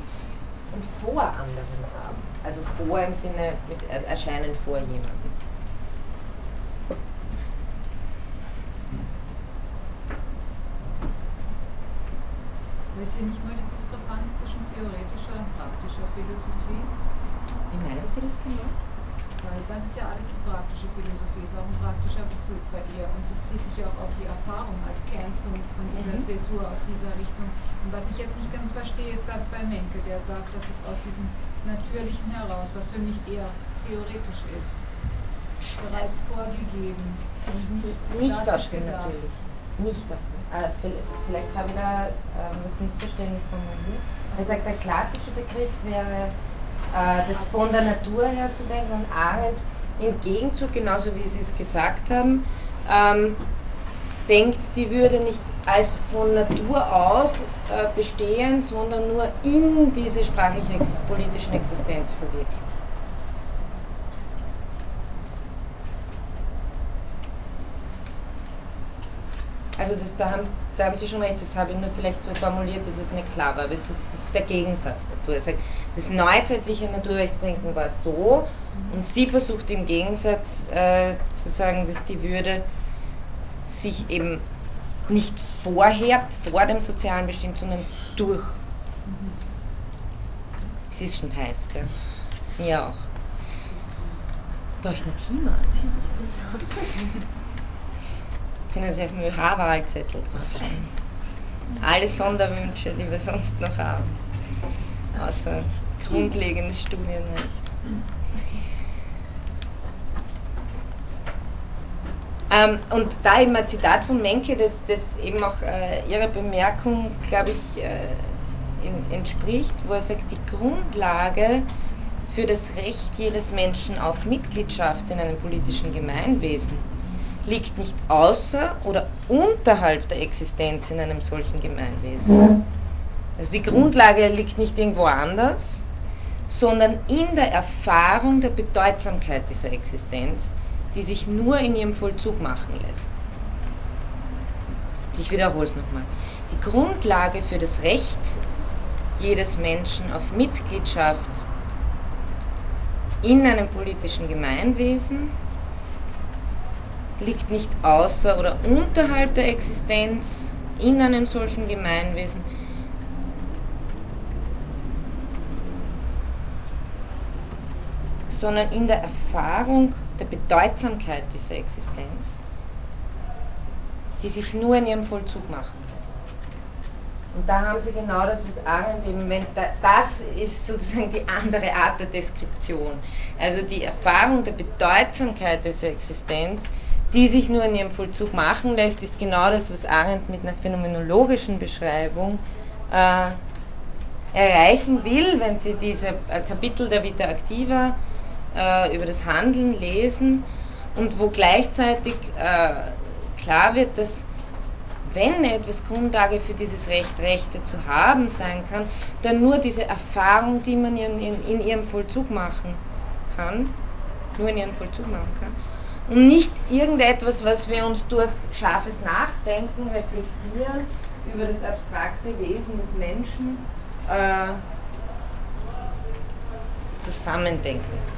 und vor anderen haben. Also vor im Sinne mit Erscheinen vor jemandem. ist hier nicht nur die Diskrepanz zwischen theoretischer und praktischer Philosophie? Wie meinen Sie das genau? Weil das ist ja alles die praktische Philosophie, ist auch ein praktischer Bezug bei ihr und sie bezieht sich ja auch auf die Erfahrung als Kernpunkt von dieser mhm. Zäsur aus dieser Richtung. Und was ich jetzt nicht ganz verstehe, ist das bei Menke, der sagt, das ist aus diesem Natürlichen heraus, was für mich eher theoretisch ist, bereits vorgegeben und nicht, nicht das, das natürlich. Nicht aus dem, äh, vielleicht habe ich da äh, das missverständlich formuliert. Er sagt, der klassische Begriff wäre das von der Natur her zu denken und Arendt im Gegenzug, genauso wie Sie es gesagt haben, ähm, denkt die Würde nicht als von Natur aus äh, bestehen, sondern nur in diese sprachliche politischen Existenz verwirklicht. Also das, da, haben, da haben Sie schon recht, das habe ich nur vielleicht so formuliert, dass es nicht klar war, aber das ist der Gegensatz dazu. Er sagt, das neuzeitliche Naturrechtsdenken war so und sie versucht im Gegensatz äh, zu sagen, dass die Würde sich eben nicht vorher, vor dem Sozialen bestimmt, sondern durch. Es ist schon heiß, gell? Mir auch. Brauche ich ein Klima? können Sie auf dem ÖH-Wahlzettel draufschreiben. Alle Sonderwünsche, die wir sonst noch haben. Außer grundlegendes Studienrecht. Ähm, und da eben ein Zitat von Menke, das, das eben auch äh, Ihrer Bemerkung, glaube ich, äh, in, entspricht, wo er sagt, die Grundlage für das Recht jedes Menschen auf Mitgliedschaft in einem politischen Gemeinwesen liegt nicht außer oder unterhalb der Existenz in einem solchen Gemeinwesen. Also die Grundlage liegt nicht irgendwo anders, sondern in der Erfahrung der Bedeutsamkeit dieser Existenz, die sich nur in ihrem Vollzug machen lässt. Ich wiederhole es nochmal. Die Grundlage für das Recht jedes Menschen auf Mitgliedschaft in einem politischen Gemeinwesen liegt nicht außer oder unterhalb der Existenz in einem solchen Gemeinwesen, sondern in der Erfahrung der Bedeutsamkeit dieser Existenz, die sich nur in ihrem Vollzug machen lässt. Und da haben Sie genau das, was Arendt eben, wenn das ist sozusagen die andere Art der Deskription. Also die Erfahrung der Bedeutsamkeit dieser Existenz, die sich nur in ihrem Vollzug machen lässt, ist genau das, was Arendt mit einer phänomenologischen Beschreibung äh, erreichen will, wenn Sie diese äh, Kapitel der Vita Activa äh, über das Handeln lesen, und wo gleichzeitig äh, klar wird, dass wenn etwas Grundlage für dieses Recht, Rechte zu haben sein kann, dann nur diese Erfahrung, die man in, in, in ihrem Vollzug machen kann, nur in ihrem Vollzug machen kann, und nicht irgendetwas, was wir uns durch scharfes Nachdenken reflektieren über das abstrakte Wesen des Menschen äh, zusammendenken.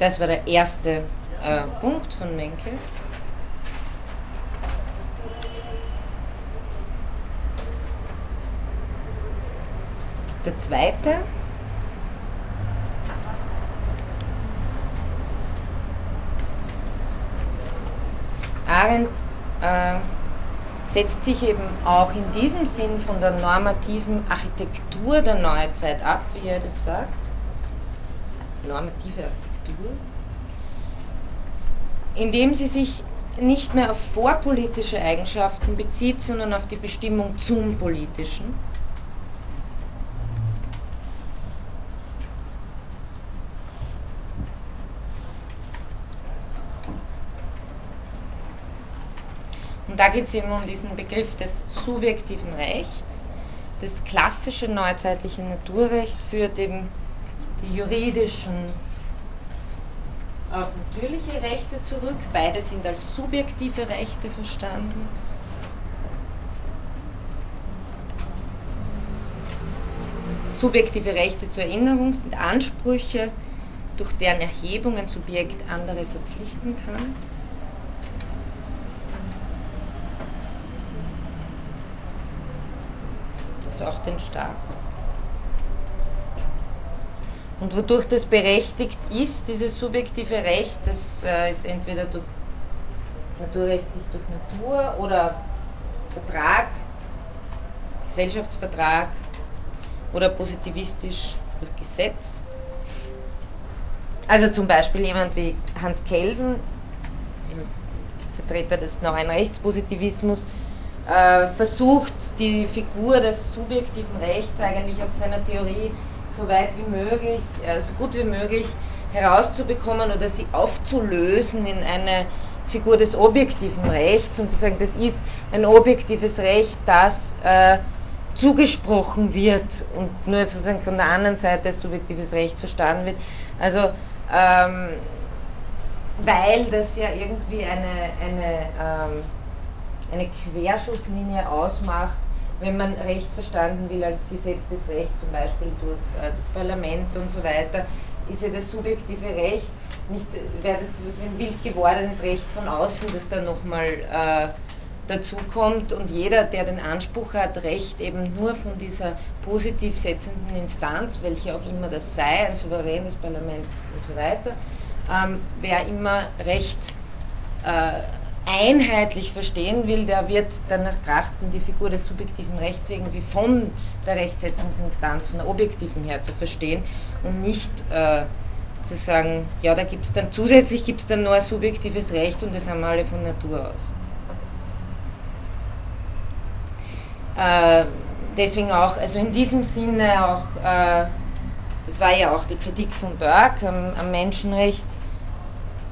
Das war der erste äh, Punkt von Menke. Der zweite Arendt äh, setzt sich eben auch in diesem Sinn von der normativen Architektur der Neuzeit ab, wie er das sagt. Normative Architektur. Indem sie sich nicht mehr auf vorpolitische Eigenschaften bezieht, sondern auf die Bestimmung zum Politischen. da geht es eben um diesen Begriff des subjektiven Rechts. Das klassische neuzeitliche Naturrecht führt eben die juridischen auf natürliche Rechte zurück. Beide sind als subjektive Rechte verstanden. Subjektive Rechte zur Erinnerung sind Ansprüche, durch deren Erhebung ein Subjekt andere verpflichten kann. also auch den Staat. Und wodurch das berechtigt ist, dieses subjektive Recht, das äh, ist entweder durch naturrechtlich durch Natur oder Vertrag, Gesellschaftsvertrag oder positivistisch durch Gesetz. Also zum Beispiel jemand wie Hans Kelsen, Vertreter des neuen Rechtspositivismus, äh, versucht, die Figur des subjektiven Rechts eigentlich aus seiner Theorie so weit wie möglich, äh, so gut wie möglich herauszubekommen oder sie aufzulösen in eine Figur des objektiven Rechts und zu sagen, das ist ein objektives Recht, das äh, zugesprochen wird und nur sozusagen von der anderen Seite als subjektives Recht verstanden wird. Also ähm, weil das ja irgendwie eine, eine ähm, eine Querschusslinie ausmacht, wenn man Recht verstanden will als gesetztes Recht, zum Beispiel durch äh, das Parlament und so weiter, ist ja das subjektive Recht nicht, wäre das so wie ein wild gewordenes Recht von außen, das da nochmal äh, dazukommt. Und jeder, der den Anspruch hat, Recht eben nur von dieser positiv setzenden Instanz, welche auch immer das sei, ein souveränes Parlament und so weiter, ähm, wer immer Recht äh, einheitlich verstehen will, der wird danach trachten, die Figur des subjektiven Rechts irgendwie von der Rechtsetzungsinstanz, von der objektiven her zu verstehen und nicht äh, zu sagen, ja, da gibt es dann zusätzlich gibt es dann nur ein subjektives Recht und das haben wir alle von Natur aus. Äh, deswegen auch, also in diesem Sinne auch, äh, das war ja auch die Kritik von Burke am, am Menschenrecht,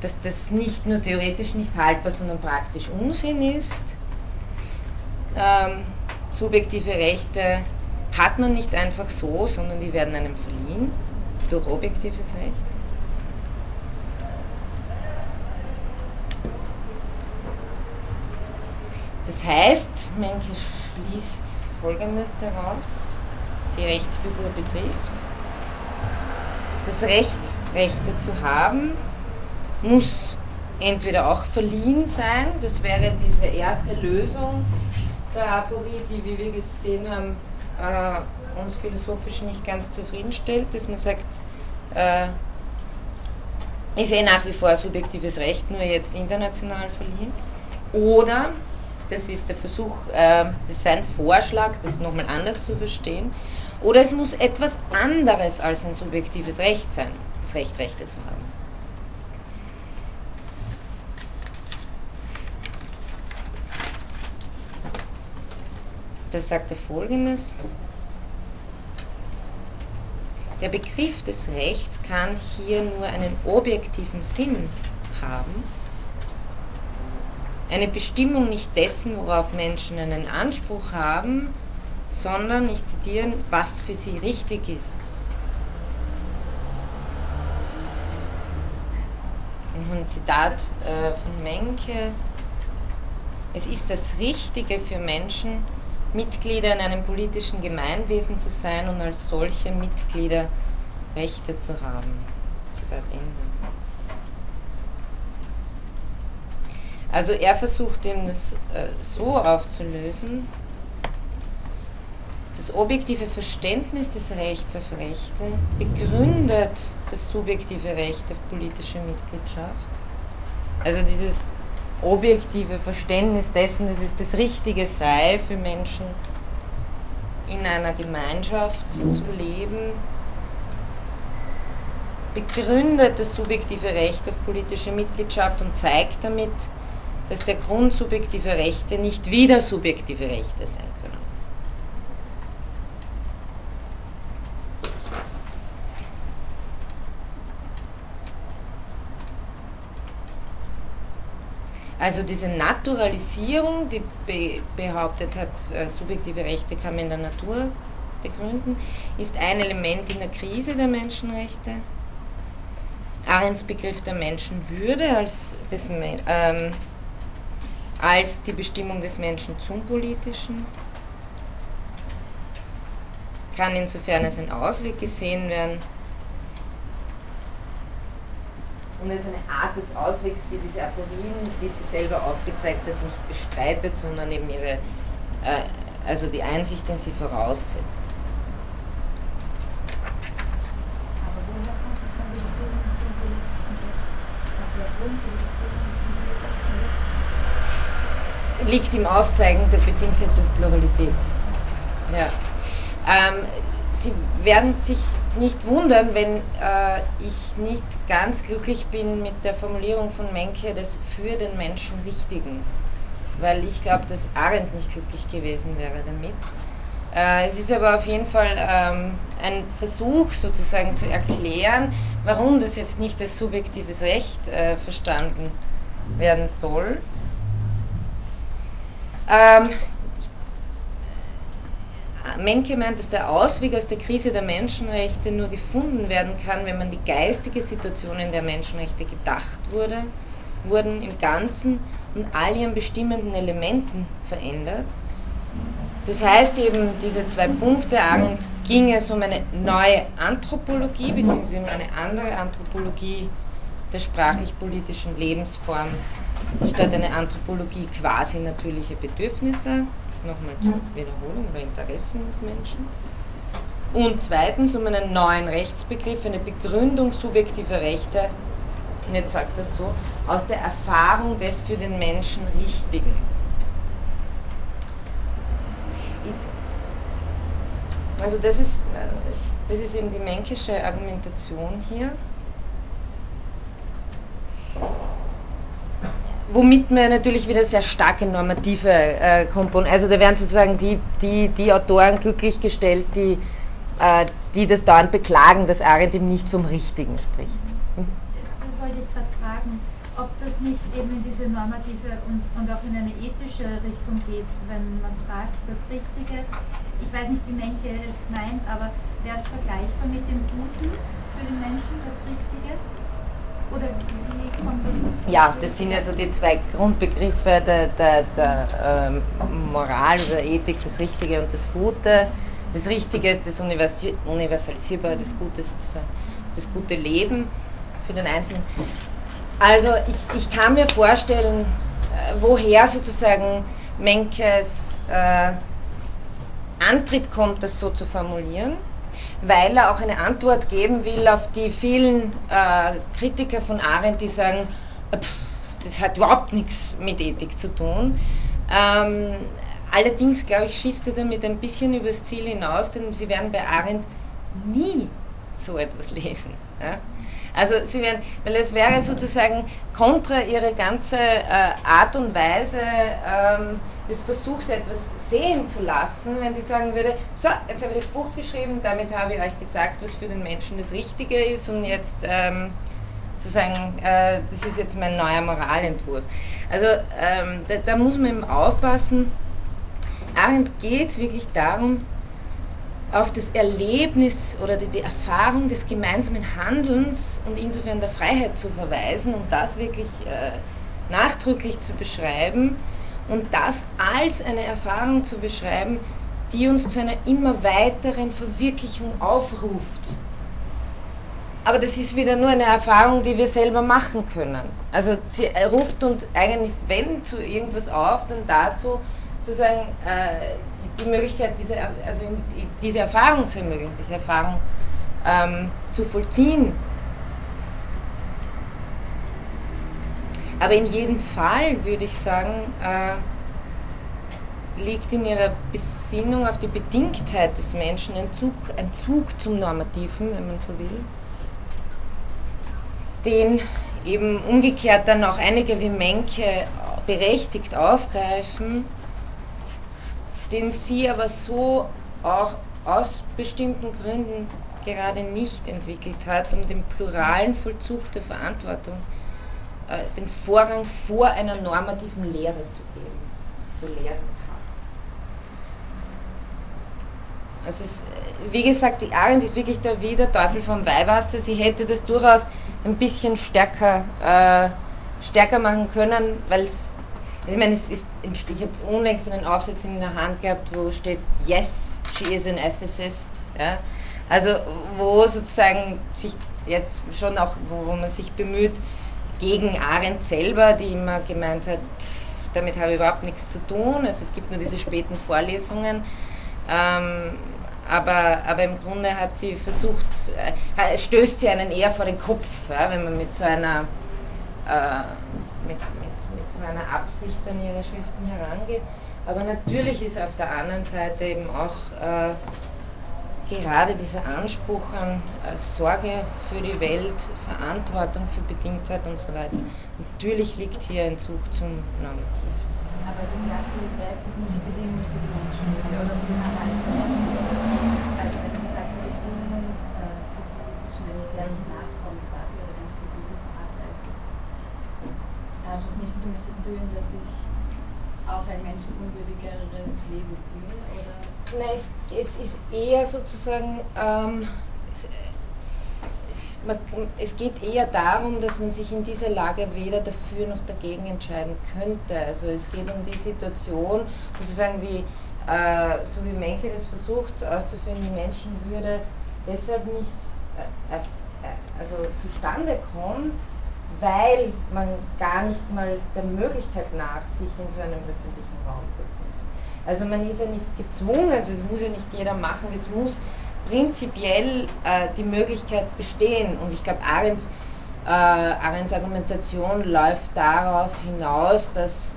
dass das nicht nur theoretisch nicht haltbar, sondern praktisch Unsinn ist. Ähm, subjektive Rechte hat man nicht einfach so, sondern die werden einem verliehen durch objektives Recht. Das heißt, Menke schließt Folgendes daraus, die Rechtsfigur betrifft. Das Recht, Rechte zu haben, muss entweder auch verliehen sein, das wäre diese erste Lösung der Aporie, die, wie wir gesehen haben, äh, uns philosophisch nicht ganz zufriedenstellt, dass man sagt, äh, ist eh nach wie vor subjektives Recht, nur jetzt international verliehen. Oder, das ist der Versuch, äh, das ist ein Vorschlag, das nochmal anders zu verstehen, oder es muss etwas anderes als ein subjektives Recht sein, das Recht, Rechte zu haben. Da sagt er folgendes. der Begriff des Rechts kann hier nur einen objektiven Sinn haben, eine Bestimmung nicht dessen, worauf Menschen einen Anspruch haben, sondern, ich zitiere, was für sie richtig ist. Ein Zitat äh, von Menke. Es ist das Richtige für Menschen, Mitglieder in einem politischen Gemeinwesen zu sein und als solche Mitglieder Rechte zu haben. Zitat Ende. Also er versucht ihm das äh, so aufzulösen, das objektive Verständnis des Rechts auf Rechte begründet das subjektive Recht auf politische Mitgliedschaft. Also dieses objektive Verständnis dessen, dass es das Richtige sei für Menschen in einer Gemeinschaft zu leben, begründet das subjektive Recht auf politische Mitgliedschaft und zeigt damit, dass der Grund subjektive Rechte nicht wieder subjektive Rechte sein können. Also diese Naturalisierung, die be behauptet hat, äh, subjektive Rechte kann man in der Natur begründen, ist ein Element in der Krise der Menschenrechte. Arends Begriff der Menschenwürde als, des, ähm, als die Bestimmung des Menschen zum Politischen kann insofern als ein Ausweg gesehen werden und als eine Art des Auswegs, die diese Aporien, wie sie selber aufgezeigt hat, nicht bestreitet, sondern eben ihre, äh, also die Einsicht in sie voraussetzt. Aber woher kommt es dann die zum politischen Recht? Der die? Liegt im Aufzeigen der Bedingtheit durch Pluralität. Ja. Ähm, Sie werden sich nicht wundern, wenn äh, ich nicht ganz glücklich bin mit der Formulierung von Menke des für den Menschen Wichtigen, weil ich glaube, dass Arendt nicht glücklich gewesen wäre damit. Äh, es ist aber auf jeden Fall ähm, ein Versuch sozusagen zu erklären, warum das jetzt nicht als subjektives Recht äh, verstanden werden soll. Ähm, Menke meint, dass der Ausweg aus der Krise der Menschenrechte nur gefunden werden kann, wenn man die geistige Situation, in der Menschenrechte gedacht wurde, wurden im Ganzen und all ihren bestimmenden Elementen verändert. Das heißt eben, diese zwei Punkte, Arendt ging es um eine neue Anthropologie, beziehungsweise um eine andere Anthropologie der sprachlich-politischen Lebensform, statt eine Anthropologie quasi natürlicher Bedürfnisse, das nochmal zur Wiederholung oder Interessen des Menschen. Und zweitens um einen neuen Rechtsbegriff, eine Begründung subjektiver Rechte, jetzt sagt er so, aus der Erfahrung des für den Menschen Richtigen. Also das ist, das ist eben die menkische Argumentation hier. Womit man natürlich wieder sehr starke normative äh, Komponenten, also da werden sozusagen die, die, die Autoren glücklich gestellt, die, äh, die das dauernd beklagen, dass Arendt eben nicht vom Richtigen spricht. Hm? Das wollte ich gerade fragen, ob das nicht eben in diese normative und, und auch in eine ethische Richtung geht, wenn man fragt, das Richtige, ich weiß nicht, wie Menke es meint, aber wäre es vergleichbar mit dem Guten für den Menschen, das Richtige? Oder wie kommt das? Ja, das sind ja so die zwei Grundbegriffe der, der, der ähm, Moral oder Ethik, das Richtige und das Gute. Das Richtige ist das Universalisierbare, das Gute sozusagen, ist das gute Leben für den Einzelnen. Also ich, ich kann mir vorstellen, äh, woher sozusagen Menkes äh, Antrieb kommt, das so zu formulieren weil er auch eine Antwort geben will auf die vielen äh, Kritiker von Arendt, die sagen, pff, das hat überhaupt nichts mit Ethik zu tun. Ähm, allerdings, glaube ich, schießt er damit ein bisschen übers Ziel hinaus, denn Sie werden bei Arendt nie so etwas lesen. Ja? Also sie werden, weil es wäre sozusagen kontra ihre ganze äh, Art und Weise, ähm, des Versuchs, etwas sehen zu lassen, wenn sie sagen würde, so, jetzt habe ich das Buch geschrieben, damit habe ich euch gesagt, was für den Menschen das Richtige ist und jetzt ähm, sozusagen, äh, das ist jetzt mein neuer Moralentwurf. Also ähm, da, da, muss man eben aufpassen. Arendt geht es wirklich darum, auf das Erlebnis oder die, die, Erfahrung des gemeinsamen Handelns und insofern der Freiheit zu verweisen und das wirklich äh, nachdrücklich zu beschreiben und das als eine Erfahrung zu beschreiben, die uns zu einer immer weiteren Verwirklichung aufruft. Aber das ist wieder nur eine Erfahrung, die wir selber machen können. Also sie ruft uns eigentlich, wenn zu irgendwas auf, dann dazu, zu sagen, äh, die, Möglichkeit, diese, also diese Erfahrung zu ermöglichen, diese Erfahrung ähm, zu vollziehen. Aber in jedem Fall würde ich sagen, äh, liegt in ihrer Besinnung auf die Bedingtheit des Menschen ein Zug, ein Zug zum Normativen, wenn man so will, den eben umgekehrt dann auch einige wie Menke berechtigt aufgreifen, den sie aber so auch aus bestimmten Gründen gerade nicht entwickelt hat, um den pluralen Vollzug der Verantwortung äh, den Vorrang vor einer normativen Lehre zu geben, zu lehren. Also es, wie gesagt, die Arendt ist wirklich da wieder Teufel vom Weihwasser. Sie hätte das durchaus ein bisschen stärker, äh, stärker machen können, weil es, ich meine, es ist, ich habe unlängst einen Aufsatz in der Hand gehabt, wo steht, yes, she is an ethicist. Ja? Also wo sozusagen sich jetzt schon auch, wo, man sich bemüht, gegen Arendt selber, die immer gemeint hat, damit habe ich überhaupt nichts zu tun. Also es gibt nur diese späten Vorlesungen. Ähm, aber, aber im Grunde hat sie versucht, äh, stößt sie einen eher vor den Kopf, ja, wenn man mit so einer äh, mit, mit, so einer Absicht an ihre Schriften herangeht. Aber natürlich ist auf der anderen Seite eben auch äh, gerade dieser Anspruch an äh, Sorge für die Welt, Verantwortung für Bedingtheit und so weiter, natürlich liegt hier ein Zug zum Normativ. Aber diese Aktivität ist nicht Bedingung für die Menschen oder für den Erhalt der Menschen. Weil wenn Sie sagen, die Bestimmungen, äh, die politischen, wenn ich der nicht nachkomme quasi, oder wenn ich die politischen ableiste, müssen tun, dass ich auch ein menschenunwürdigeres Leben führe? Oder? Nein, es, es ist eher sozusagen, ähm, es, man, es, geht eher darum, dass man sich in dieser Lage weder dafür noch dagegen entscheiden könnte. Also es geht um die Situation, sozusagen die, äh, so wie Menke das versucht auszuführen, die Menschenwürde deshalb nicht äh, äh, also zustande kommt, weil man gar nicht mal der Möglichkeit nach sich in so einem öffentlichen Raum vollzieht. Also man ist ja nicht gezwungen, also es muss ja nicht jeder machen, es muss prinzipiell äh, die Möglichkeit bestehen. Und ich glaube, Arends, äh, Arends Argumentation läuft darauf hinaus, dass,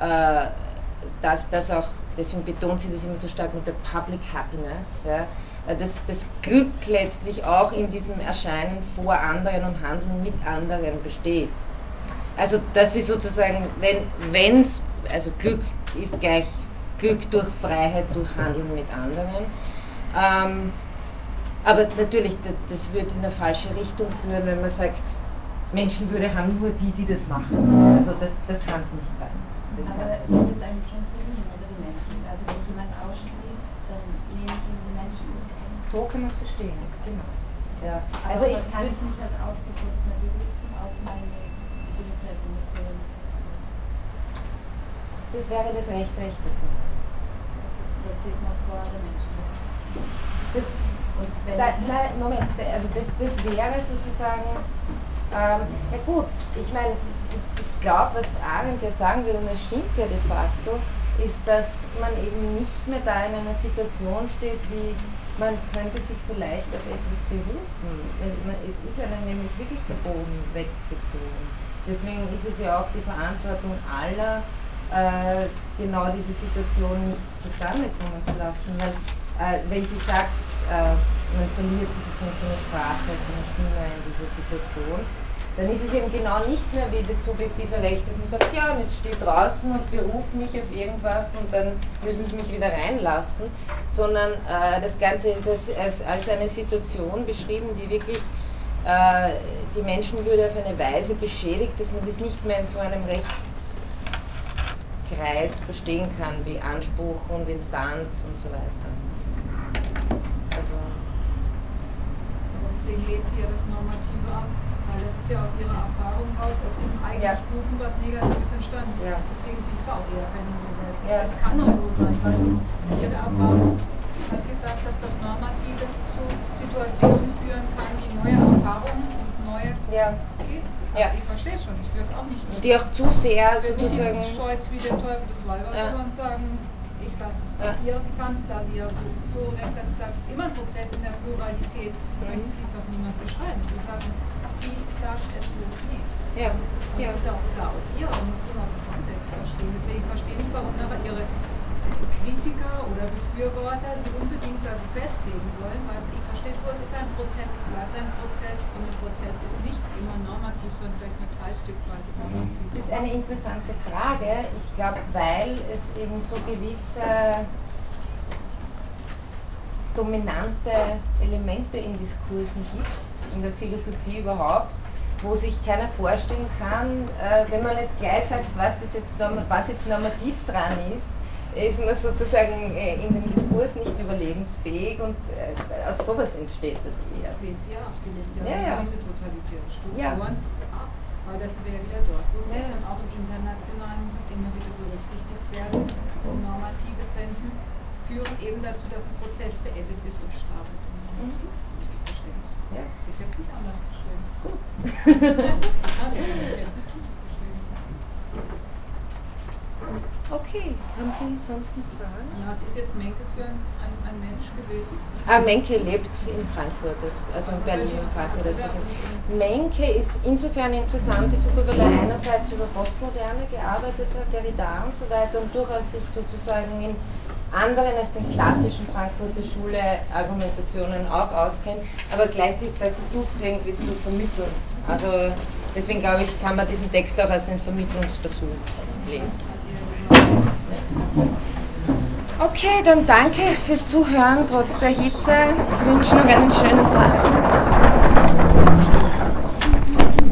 äh, dass das auch, deswegen betont sie das immer so stark mit der Public Happiness, ja, äh, dass das Glück letztlich auch in diesem Erscheinen vor anderen und Handeln mit anderen besteht. Also das ist sozusagen, wenn es, also Glück ist gleich Glück durch Freiheit, durch Handeln mit anderen. Ähm, aber natürlich, das wird in eine falsche Richtung führen, wenn man sagt, Menschenwürde haben nur die, die das machen. Also das, das kann es nicht sein. Das aber es wird eigentlich schon verliehen, oder die Menschen. Also wenn jemand ausschließt, dann nehme ich ihm die Menschen So kann man es verstehen, genau. Ja. Also ich kann ich mich als ausgeschlossener berufen auf meine Bedingtheit und Das wäre das Recht, Rechte zu haben. Das sieht man vor den Menschen. Das, da, nein, Moment, also das, das wäre sozusagen, ähm, ja gut, ich meine, ich glaube, was Arendt ja sagen will, und es stimmt ja de facto, ist, dass man eben nicht mehr da in einer Situation steht, wie man könnte sich so leicht auf etwas berufen. Es ist ja dann nämlich wirklich der Boden weggezogen. Deswegen ist es ja auch die Verantwortung aller, äh, genau diese Situation nicht zustande kommen zu lassen. Weil, äh, wenn sie sagt, äh, man verliert sozusagen seine Sprache, seine Stimme in dieser Situation, dann ist es eben genau nicht mehr wie das subjektive Recht, dass man sagt, ja, und jetzt steht draußen und beruft mich auf irgendwas und dann müssen sie mich wieder reinlassen, sondern äh, das Ganze ist als, als, als, eine Situation beschrieben, die wirklich äh, die Menschenwürde auf eine Weise beschädigt, dass man das nicht mehr in so einem Rechtskreis verstehen kann, wie Anspruch und Instanz und so weiter. Also deswegen lehnt sie ja das Normative ab weil das ist ja aus ihrer Erfahrung raus, aus diesem eigentlich ja. Guten was Negatives entstanden. Ja. Deswegen sie ist auch eher Gewalt. Ja. Es kann nur so sein, weil sonst ihre Erfahrung hat gesagt, dass das Normative zu Situationen führen kann, die neue Erfahrungen und neue ja. geht. Also ja. Ich verstehe schon, ich würde es auch nicht. Die auch zu sehr sozusagen. Nicht Stolz wie der Teufel des Weibers, ja. sondern sagen, ich lasse es ja. ihr, sie kann es da, sie hat so, recht, dass sie sagt, es ist immer ein Prozess in der Pluralität, mhm. möchte sie es auch niemand beschreiben. Sie sagen, sie sagt es so nicht. Ja. Das ja. ist ja auch klar aus ihr, aber musst du mal den Kontext verstehen. Deswegen verstehe ich, warum nachher ihre Kritiker oder Befürworter die unbedingt da so festlegen wollen, weil ich verstehe so, es ist ein Prozess, es bleibt ein Prozess und ein Prozess ist nicht immer normativ, sondern vielleicht nur teilstückweise normativ. Das ist eine interessante Frage. Ich glaube, weil es eben so gewisse dominante Elemente in Diskursen gibt, in der Philosophie überhaupt, wo sich keiner vorstellen kann, äh, wenn man nicht gleich sagt, was, das jetzt, was jetzt normativ dran ist, ist man sozusagen äh, in dem Diskurs nicht überlebensfähig und äh, aus sowas entsteht das eher. Lehnt sie ab, sie lehnt ja, ja, ja. diese totalitären Strukturen ja. ab, weil das wäre wieder dort, wo es ja. ist und auch im Internationalen muss es immer wieder berücksichtigt werden. Normative Zensen führen eben dazu, dass ein Prozess beendet ist und startet. Mhm. Ich verstehe das. Ja. Es nicht anders geschrieben. Gut. also, es nicht Okay, haben Sie sonst noch Fragen? Ja, es ist jetzt Menke für ein, ein, ein Mensch gewesen. Ah, Menke lebt in Frankfurt, also in Berlin, in Frankfurt. Also Menke ist insofern eine interessante Figur, weil er einerseits über Postmoderne gearbeitet hat, Derrida und so weiter und durchaus sich sozusagen in anderen als den klassischen Frankfurter Schule Argumentationen auch auskennt, aber gleichzeitig versucht irgendwie zu vermitteln. Also deswegen glaube ich, kann man diesen Text auch als einen Vermittlungsversuch lesen. Okay, dann danke fürs Zuhören trotz der Hitze. Ich wünsche noch einen schönen Tag.